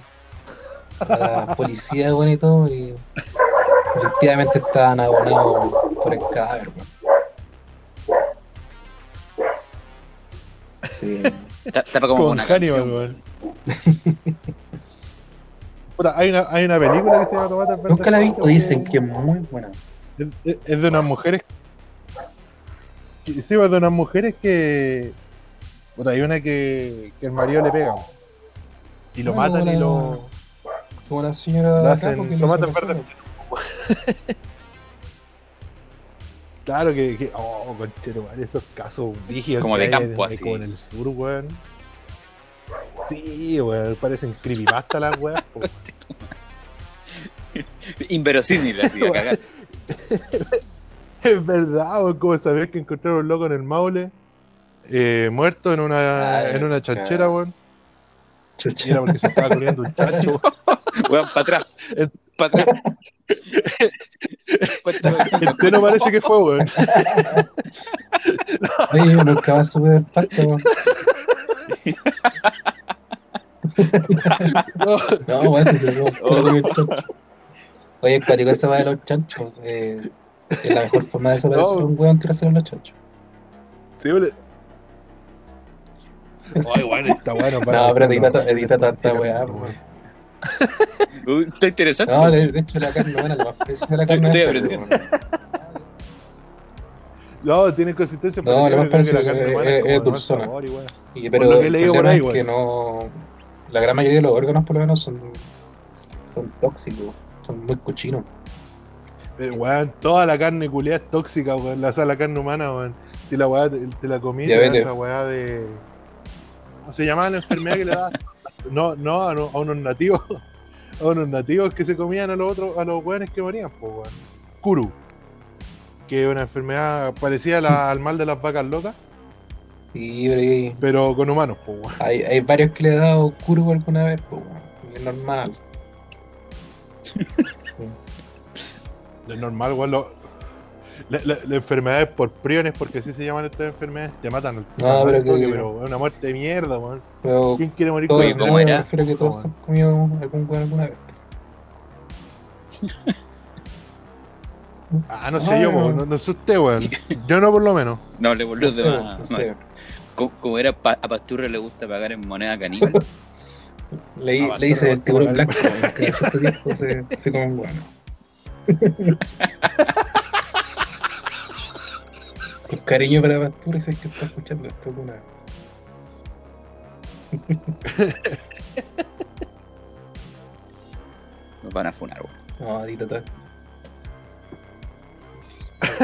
a la policía, weón, y todo. Y efectivamente estaban abonados por el cadáver, weón. Sí. Ta- Tapa como Como una Hannibal, canción. weón. Puta, hay una, hay una película que se llama Tomates Verdes Nunca la he visto, dicen que es muy buena. Es, es- es de unas mujeres. que- Sí, es de unas mujeres que. Puta, hay una que, que el marido le pega. Y lo Ah, matan y la- lo, Como la señora lo de acá, hacen. Lo matan eso. Claro que. que oh, conchero, esos casos rígidos. Como que de campo, en- así. Como en el sur, weón. Sí, weón, parecen creepypasta las weas. po. Inverosímil, así, a cagar. Es verdad, weón, como saber que encontraron un loco en el Maule. eh, muerto en una, en una chanchera, weón. Chucha. Y era porque se estaba corriendo un chancho. Weón, para atrás. Para atrás. Cuéntame. El pelo parece que fue, weón. Oye, yo nunca más supe del parque, weón. No, No, weón, se se Oye, es cuático esa va de los chanchos. Eh, es la mejor forma de desaparecer No. un weón tirarse en los chanchos. sí, weón. Ay, weón, está bueno para. No, pero edita, tanta weá, weón. Está interesante. No, de, hecho la carne buena, lo más la carne Estoy aprendiendo. No, tiene consistencia. No, pero lo más creo que la carne es- humana es- es dulzona. sabor y weón. Y, Por pero lo que he leído por ahí, es weón. que no. La gran mayoría de los órganos, por lo menos, son, son tóxicos, son muy cochinos. Pero, weón, toda la carne culiada es tóxica, weón. La, la carne humana, weón. Si la weá te, te la comí, esa weá de. ¿Cómo se llamaba la enfermedad que le da? No, no, a, no- a unos nativos. A unos nativos que se comían a los otros, a los weones que morían, pues, weón. Kuru. Que es una enfermedad parecida a la- al mal de las vacas locas, Y pero hay, pero con humanos, pues, weón. hay, hay varios que le he dado curvo alguna vez, pues, weón. Y es normal. Es normal, weón. lo- la, la- la enfermedad es por priones, porque así se llaman estas enfermedades, te matan al No, al pero que- toque, pero es una muerte de mierda, weón. Pero ¿Quién quiere morir con ¿cómo era? me refiero a que todos han comido algún weón alguna vez. Ah, no sé Ah, yo, no. no, sé usted, weón. Yo no, por lo menos. No le volvió de más. Como, era pa- a Pasturre le gusta pagar en moneda caníbal. Le, Ah, le hice el tiburón blanco, weón, que hace tiempo se, se come un guano. Con cariño para Pastura y sé que está escuchando esto vez. Nos van a funar, weón. No, adito todo.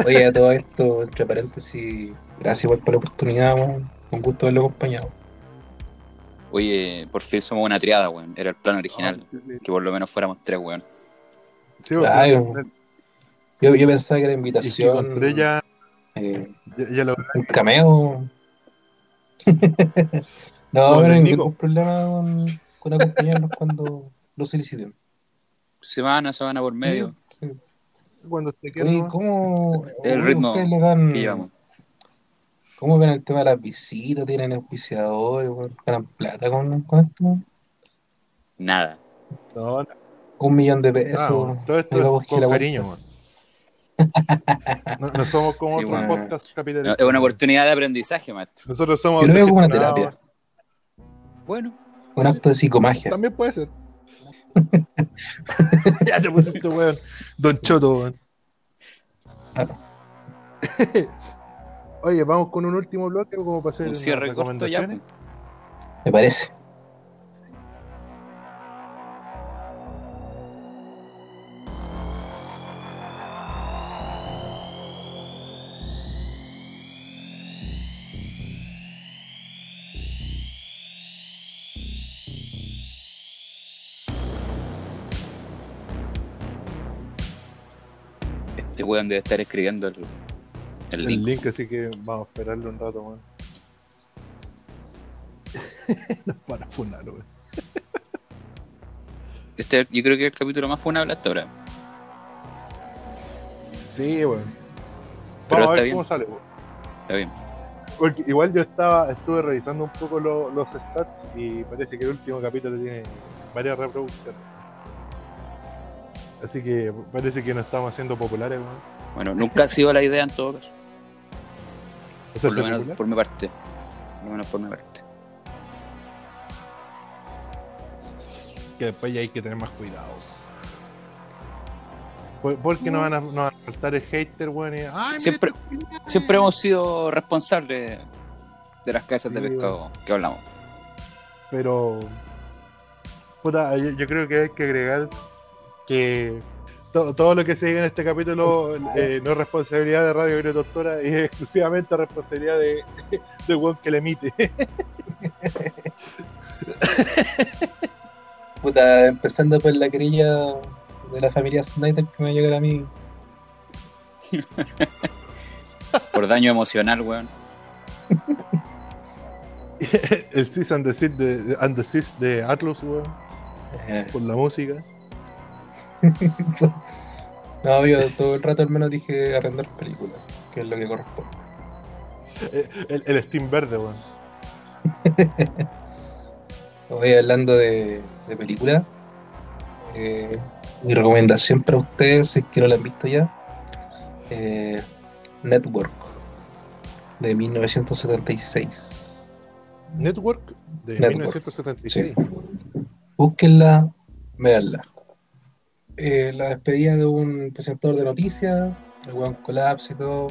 Oye, a todo esto, entre paréntesis, Gracias igual por la oportunidad, weón. Un gusto haberlo acompañado. Oye, por fin somos una triada, weón. Era el plan original. Que por lo menos fuéramos tres, weón. Sí, Claro. Yo, yo pensaba que era que invitación. con tres ya, eh, ya, ya lo un cameo. no, no hay ningún problema con, con acompañarnos cuando lo soliciten. Semana, semana por medio. Sí. cuando te quieras. Oye, ¿no? ¿cómo El ritmo ustedes le dan, Que llevamos. ¿Cómo ven el tema de las visitas? ¿Tienen auspiciadores? ¿Ganan plata con, con esto? Nada. No, no, Un millón de pesos. no, todo esto es con cariño, man. No, no somos como Sí, otros bueno. podcasts No, capitalistas. es una oportunidad de aprendizaje, maestro. Nosotros somos Yo lo veo como una terapia. Bueno, Un acto de psicomagia. También puede ser. ya te pusiste, weón. Don Choto, weón. Claro. Oye, vamos con un último bloque como para hacer un cierre corto ya. pues. Me parece. Weón debe estar escribiendo el, el El link. link, así que vamos a esperarlo un rato, weón. Nos van a funar, weón. Este, yo creo que es el capítulo más funable hasta ahora. Sí, weón. Pero Vamos a ver bien. cómo sale, weón. Está bien. Porque igual yo estaba, estuve revisando un poco lo- los stats y parece que el último capítulo tiene varias reproducciones. Así que parece que no estamos haciendo populares, weón. Bueno, nunca ha sido la idea en todo caso. ¿Eso Por lo menos popular? por mi parte. Por lo menos por mi parte. Que después ya hay que tener más cuidado. Por- Porque no van a, no van a faltar el hater, weón. Mira Siempre- culiados". Siempre hemos sido responsables de las casas de pescado que hablamos. Pero. Puta, yo, yo creo que hay que agregar que to- todo lo que se diga en este capítulo eh, no es responsabilidad de Radio Agricultura y es exclusivamente responsabilidad de, del weón que le emite. Puta, empezando por la querella de la familia Snyder que me va a llegar a mí. Por daño emocional, weón. el Cis and the Cis de, de- and the Cis de Atlus, weón, Eh, por la música. no, yo todo el rato al menos dije arrendar películas, que es lo que corresponde. Eh, El, el Steam verde, weón. Voy hablando de, de películas. Eh, mi recomendación para ustedes, si es que no la han visto ya, eh, Network, de 1976. Network de Network. 1976. Búsquenla, véanla. Eh, la despedida de un presentador de noticias, el weón colapsa y todo,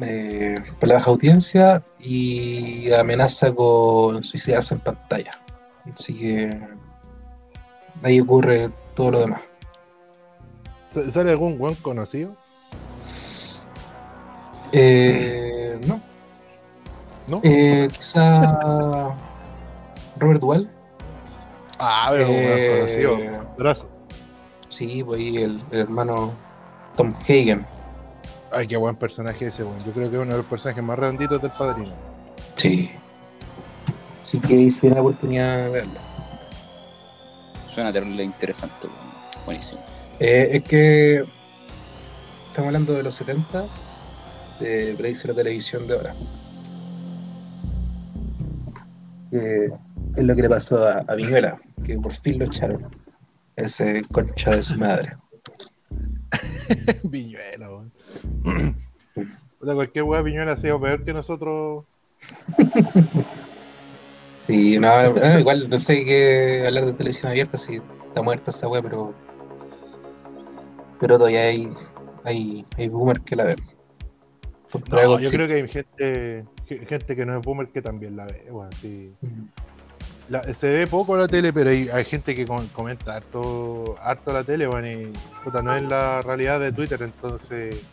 eh, por la baja audiencia y amenaza con suicidarse en pantalla. Así que ahí ocurre todo lo demás. ¿S- ¿Sale algún weón conocido? Eh, no, ¿No? eh, quizá Robert Duvall. ah, pero eh, conocido. Brazo. Sí, pues ahí el, el hermano Tom Hagen. Ay, qué buen personaje ese, weón. Yo creo que es uno de los personajes más redonditos del padrino. Sí. Así que hay la oportunidad de verla. Suena terrible interesante, weón. Buenísimo. Eh, es que estamos hablando de los 70, de Brace la televisión de ahora. Eh, es lo que le pasó a, a Viñuela, que por fin lo echaron. Ese concha de su madre. Viñuela, weón. Puta, cualquier weón Viñuela ha sido peor que nosotros. Sí, no, no, igual no sé qué hablar de televisión abierta si está muerta esa wea, pero. Pero todavía hay, hay, hay boomers que la ven. No, yo creo que hay gente, ge- gente que no es boomer que también la ve, weón. Sí. Mm. La- se ve poco la tele, pero hay, hay gente que com- comenta harto, harto la tele, weón, y puta, no es la realidad de Twitter, entonces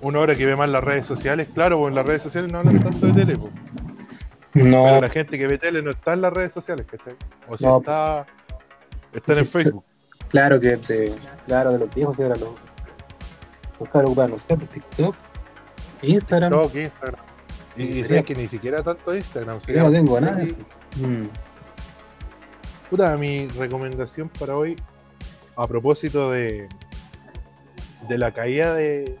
una hora que ve más las redes sociales, claro, pues en las redes sociales no hablan tanto de tele, pues. No, pero la gente que ve tele no está en las redes sociales, ¿cachai? O si No. está, están Sí, en Facebook. claro que de, claro, de los viejos eran los, los no sé, TikTok, Instagram. TikTok, Instagram. Y, y sabes que ni siquiera tanto Instagram. Yo no tengo nada. Mm. Puta, mi recomendación para hoy, a propósito de, de la caída de.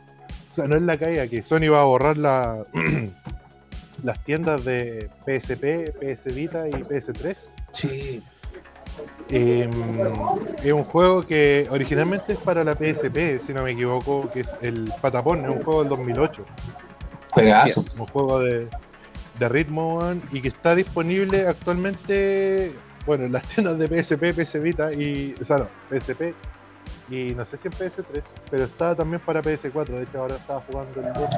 O sea, no es la caída, que Sony va a borrar la, las tiendas de PSP, PS Vita y PS3. Sí. Eh, es un juego que originalmente es para la PSP, si no me equivoco, que es el Patapón, es un juego del 2008. Juegazo. Un juego de, de ritmo y que está disponible actualmente bueno en las tiendas de PSP, PS Vita y o sea no, PSP y no sé si en PS3 pero está también para PS4 de hecho ahora estaba jugando el 2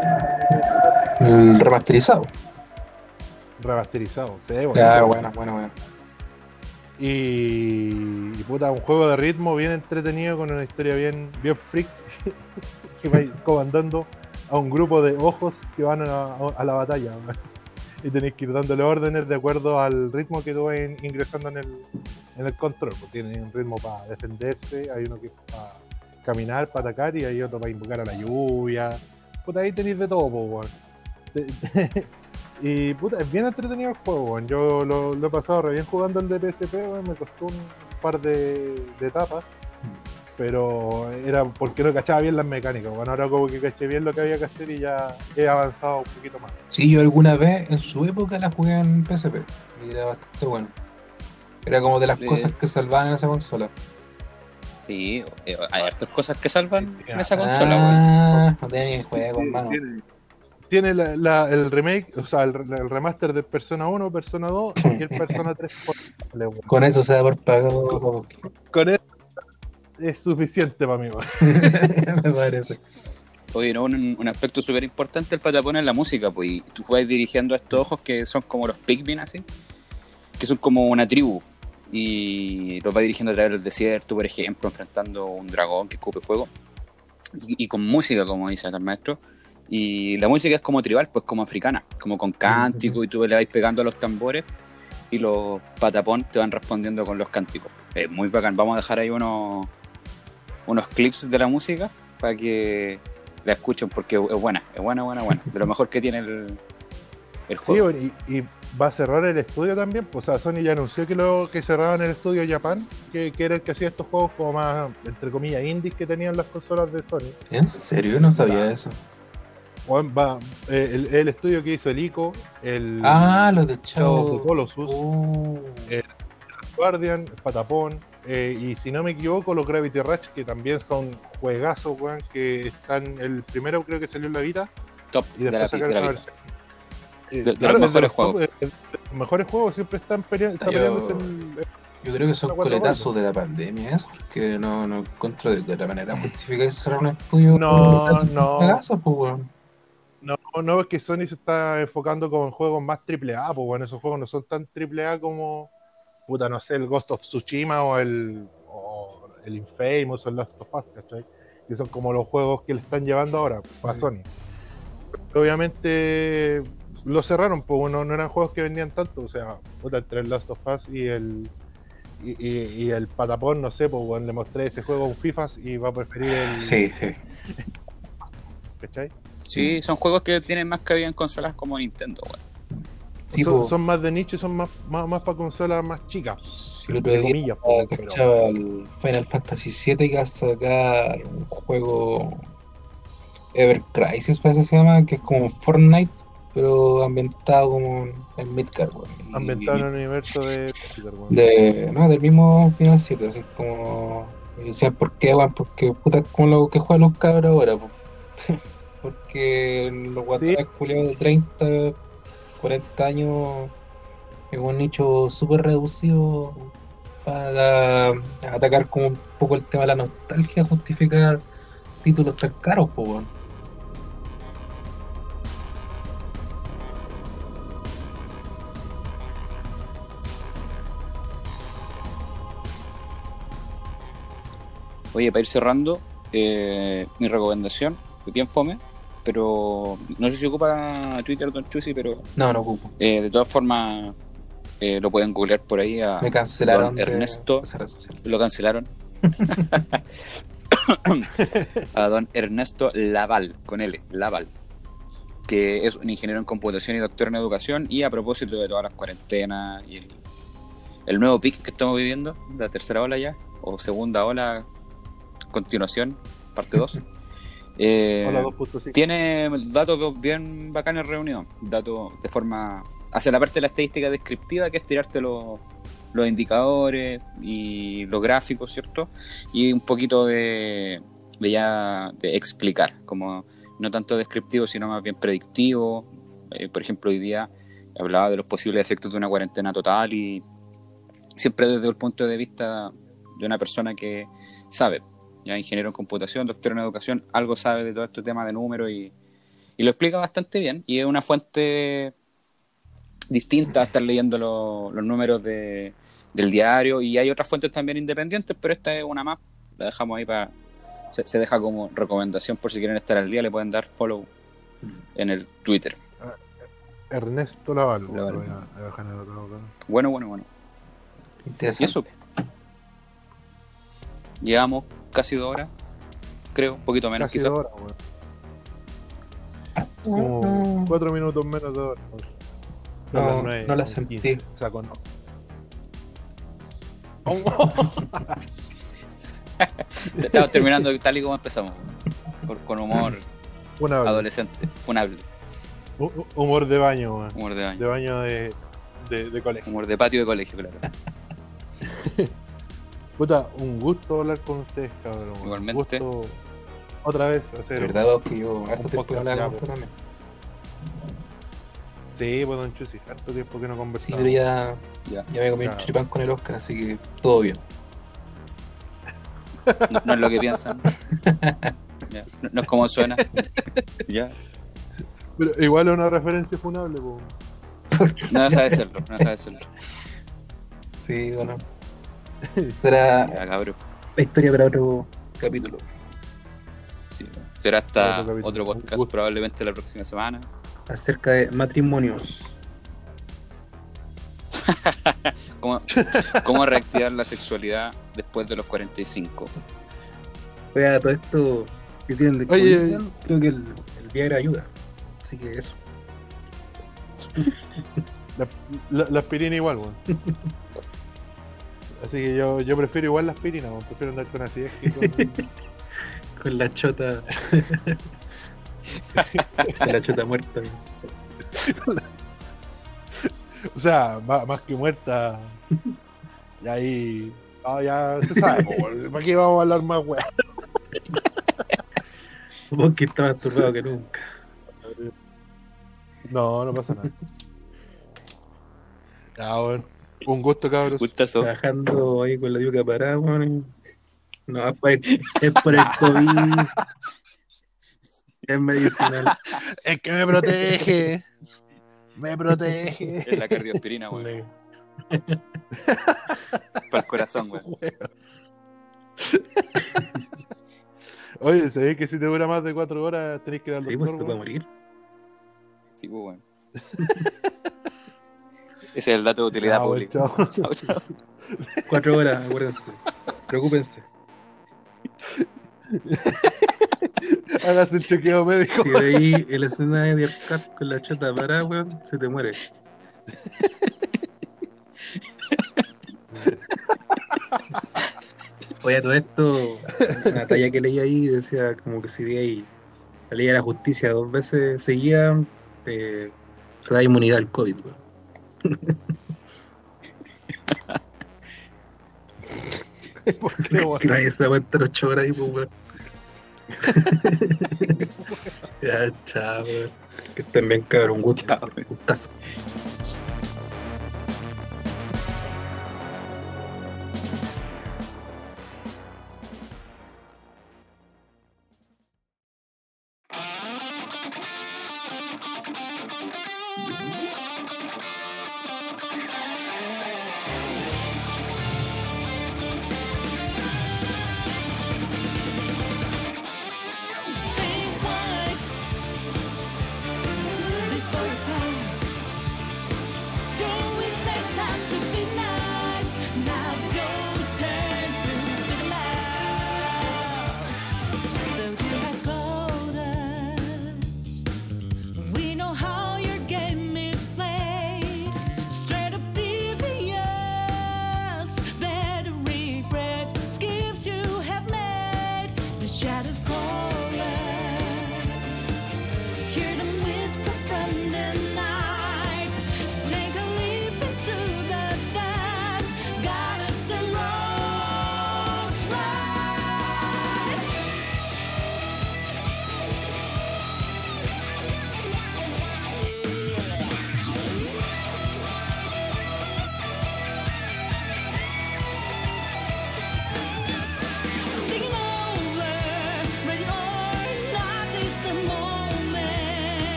El remasterizado. remasterizado se. Claro, bueno, bueno, bueno. y, y puta un juego de ritmo bien entretenido con una historia bien bien freak que va comandando a un grupo de ojos que van a, a la batalla y tenéis que ir dándole órdenes de acuerdo al ritmo que tú vas in- ingresando en el, en el control. Pues tiene un ritmo para defenderse, hay uno que es para caminar, para atacar y hay otro para invocar a la lluvia. Puta, ahí tenéis de todo, pues, y puta, es bien entretenido el juego. Yo lo, he pasado re bien jugando el de PSP. Me costó un par de etapas. Pero era porque no cachaba bien las mecánicas. Bueno, ahora como que caché bien lo que había que hacer y ya he avanzado un poquito más. Sí, yo alguna vez en su época la jugué en PSP y era bastante bueno. Era como de las Sí. cosas que salvaban en esa consola. Sí, eh, hay hartas cosas que salvan en esa consola, ah, no tenía ni juego, hermano. Tiene, tiene la- la- el remake, o sea, el, el remaster de Persona 1, Persona 2 y el Persona 3. Vale, weón. Con eso se va por pagado. Con eso es suficiente para mí. Me parece. Oye, no, un, un aspecto súper importante del patapón es la música, pues, y tú vas dirigiendo a estos ojos que son como los Pikmin, así, que son como una tribu, y los vas dirigiendo a través del desierto, por ejemplo, enfrentando un dragón que escupe fuego, y, y con música, como dice acá el maestro, y la música es como tribal, pues como africana, como con cántico, y tú le vas pegando a los tambores, y los patapón te van respondiendo con los cánticos. Es muy bacán, vamos a dejar ahí unos, unos clips de la música para que la escuchen porque es buena, es buena, buena, buena. De lo mejor que tiene el, el Sí, juego. weón, y, y va a cerrar el estudio también. Pues, o sea, Sony ya anunció que lo que cerraban el estudio Japan, que, que era el que hacía estos juegos como más, entre comillas, indies que tenían las consolas de Sony. ¿En serio? No sabía eso. Weón, va, eh, el, el estudio que hizo el ICO, el Ah, los de Shadow of the Chao. Colossus, Oh. Eh, Guardian, Patapón, eh, y si no me equivoco, los Gravity Rush, que también son juegazos, weón, que están, el primero creo que salió en la Vita, Top y de la, después de sacaron la vida. versión. Eh, De- de claro, los mejores top, eh, los mejores juegos siempre están pelea- está Yo- peleándose en- Yo creo que son coletazos de la pandemia, eso, porque no, no encuentro de, la manera justificada cerrar un estudio. No, con no. pues, weón. No, no, es que Sony se está enfocando como en juegos más triple A, pues bueno, esos juegos no son tan triple A como, puta, no sé, el Ghost of Tsushima o el, o el Infamous o el Last of Us, ¿cachai? Que son como los juegos que le están llevando ahora a Sí. Sony. Obviamente lo cerraron, pues bueno, no eran juegos que vendían tanto, o sea, puta, entre el Last of Us y el y, y- y el Patapón, no sé, pues bueno, le mostré ese juego a un FIFA y va a preferir el, Sí, sí. ¿cachai? Sí, son juegos que tienen más cabida en consolas como Nintendo, weón. Sí, son, más de nicho y son más, más, más para consolas más chicas. Otro entre comillas, po, pero- cachaba el Final Fantasy VII que va a sacar un juego Ever Crisis, parece que se llama, que es como Fortnite, pero ambientado como en Midgard. Y- ambientado en el universo de no, del mismo Final 7, así como y decían por qué, weón, porque puta es como lo que juegan los cabros ahora, po. porque los guatones culiados de 30, 40 años es un nicho súper reducido para atacar como un poco el tema de la nostalgia, justificar títulos tan caros, weón. Oye, para ir cerrando, eh, mi recomendación, que bien fome, pero no sé si ocupa Twitter Don Chusi, pero No, no ocupo. eh, de todas formas eh, lo pueden googlear por ahí a Me cancelaron. Don Ernesto. lo cancelaron. a don Ernesto Laval, con L, Laval, que es un ingeniero en computación y doctor en educación. Y a propósito de todas las cuarentenas y el, el nuevo pic que estamos viviendo, la tercera ola ya, o segunda ola, continuación, parte 2. eh, Hola 2.5. tiene datos bien bacanes reunidos, datos de forma... Hacia la parte de la estadística descriptiva, que es tirarte los, los indicadores y los gráficos, ¿cierto? Y un poquito de, de ya de explicar, como no tanto descriptivo, sino más bien predictivo. Eh, por ejemplo, hoy día hablaba de los posibles efectos de una cuarentena total y siempre desde el punto de vista de una persona que sabe, ya ingeniero en computación, doctor en educación, algo sabe de todo este tema de números y, y lo explica bastante bien y es una fuente distinta a estar leyendo lo- los números de, del diario y hay otras fuentes también independientes, pero esta es una más, la dejamos ahí para... Se, se deja como recomendación por si quieren estar al día, le pueden dar follow en el Twitter. Ernesto Laval. Voy a- a dejar anotado acá. Bueno, bueno, bueno. Y Interesante. eso. Llevamos casi dos horas, creo, un poquito menos Casi quizás. dos horas, weón. Como cuatro minutos menos de las No, no la sentí. 15, O sea, con... Estamos terminando tal y como empezamos. Por- con humor adolescente, funable, Hu- hu- Humor de baño, weón. humor de De baño, baño de, de, de colegio. humor de patio de colegio, claro. Puta, un gusto hablar con ustedes, cabrón. Igualmente. Un gusto otra vez hacer. verdad, dos, que yo harto un tiempo po. también. Sí, pues don Chusi, harto tiempo que no Sí, conversamos. pero ya, Ya. ya me comí un Ya. choripán con el Oscar, así que todo bien. No, no es lo que piensan. Ya. No, no es como suena. Ya. Pero igual es una referencia funable, pues. No deja de serlo, no deja de serlo. Sí, bueno. Será Ya, cabrón. la historia para otro capítulo. Sí. Será hasta Otro podcast probablemente la próxima semana. Acerca de matrimonios. ¿Cómo, cómo reactivar la sexualidad después de los 45? Oiga, todo esto que tienen de Oye, creo que el, el Viagra ayuda. Así que eso. La, la- la aspirina igual, weón. Así que yo, yo prefiero igual la aspirina. Prefiero andar con acidez que con... Con la chota. con la chota muerta. O sea, más, más que muerta. Y ahí. No, ya se sabe. ¿Para qué vamos a hablar más, weón? Vos que estabas turbado que nunca. No, no pasa nada. Ya, weón. Un gusto, cabros. Gustazo. Trabajando ahí con la yuca parada, weón. No, es por, el, es por el COVID. Es medicinal. Es que me protege. Me protege. Es la cardioaspirina, weón. Para el corazón, weón. Oye, ¿sabés que si te dura más de cuatro horas tenés que ir al Sí, pues te puede morir. Sí, pues, weón. Ese es el dato de utilidad pública. chao. Chao, chao. Cuatro horas, acuérdense. Preocúpense. Hágase el chequeo médico. Si veis el escenario de Arcad con la chota parada, weón, se te muere. Oye, todo esto, una talla que leí ahí decía como que si de ahí la ley de la justicia dos veces seguía, te, te da inmunidad al COVID, weón. ¿Por qué, weón? Trae esa vuelta ocho horas ahí, pues, weón. ya, chao, weón. Que estén bien, cabrón. Un. Gustazo.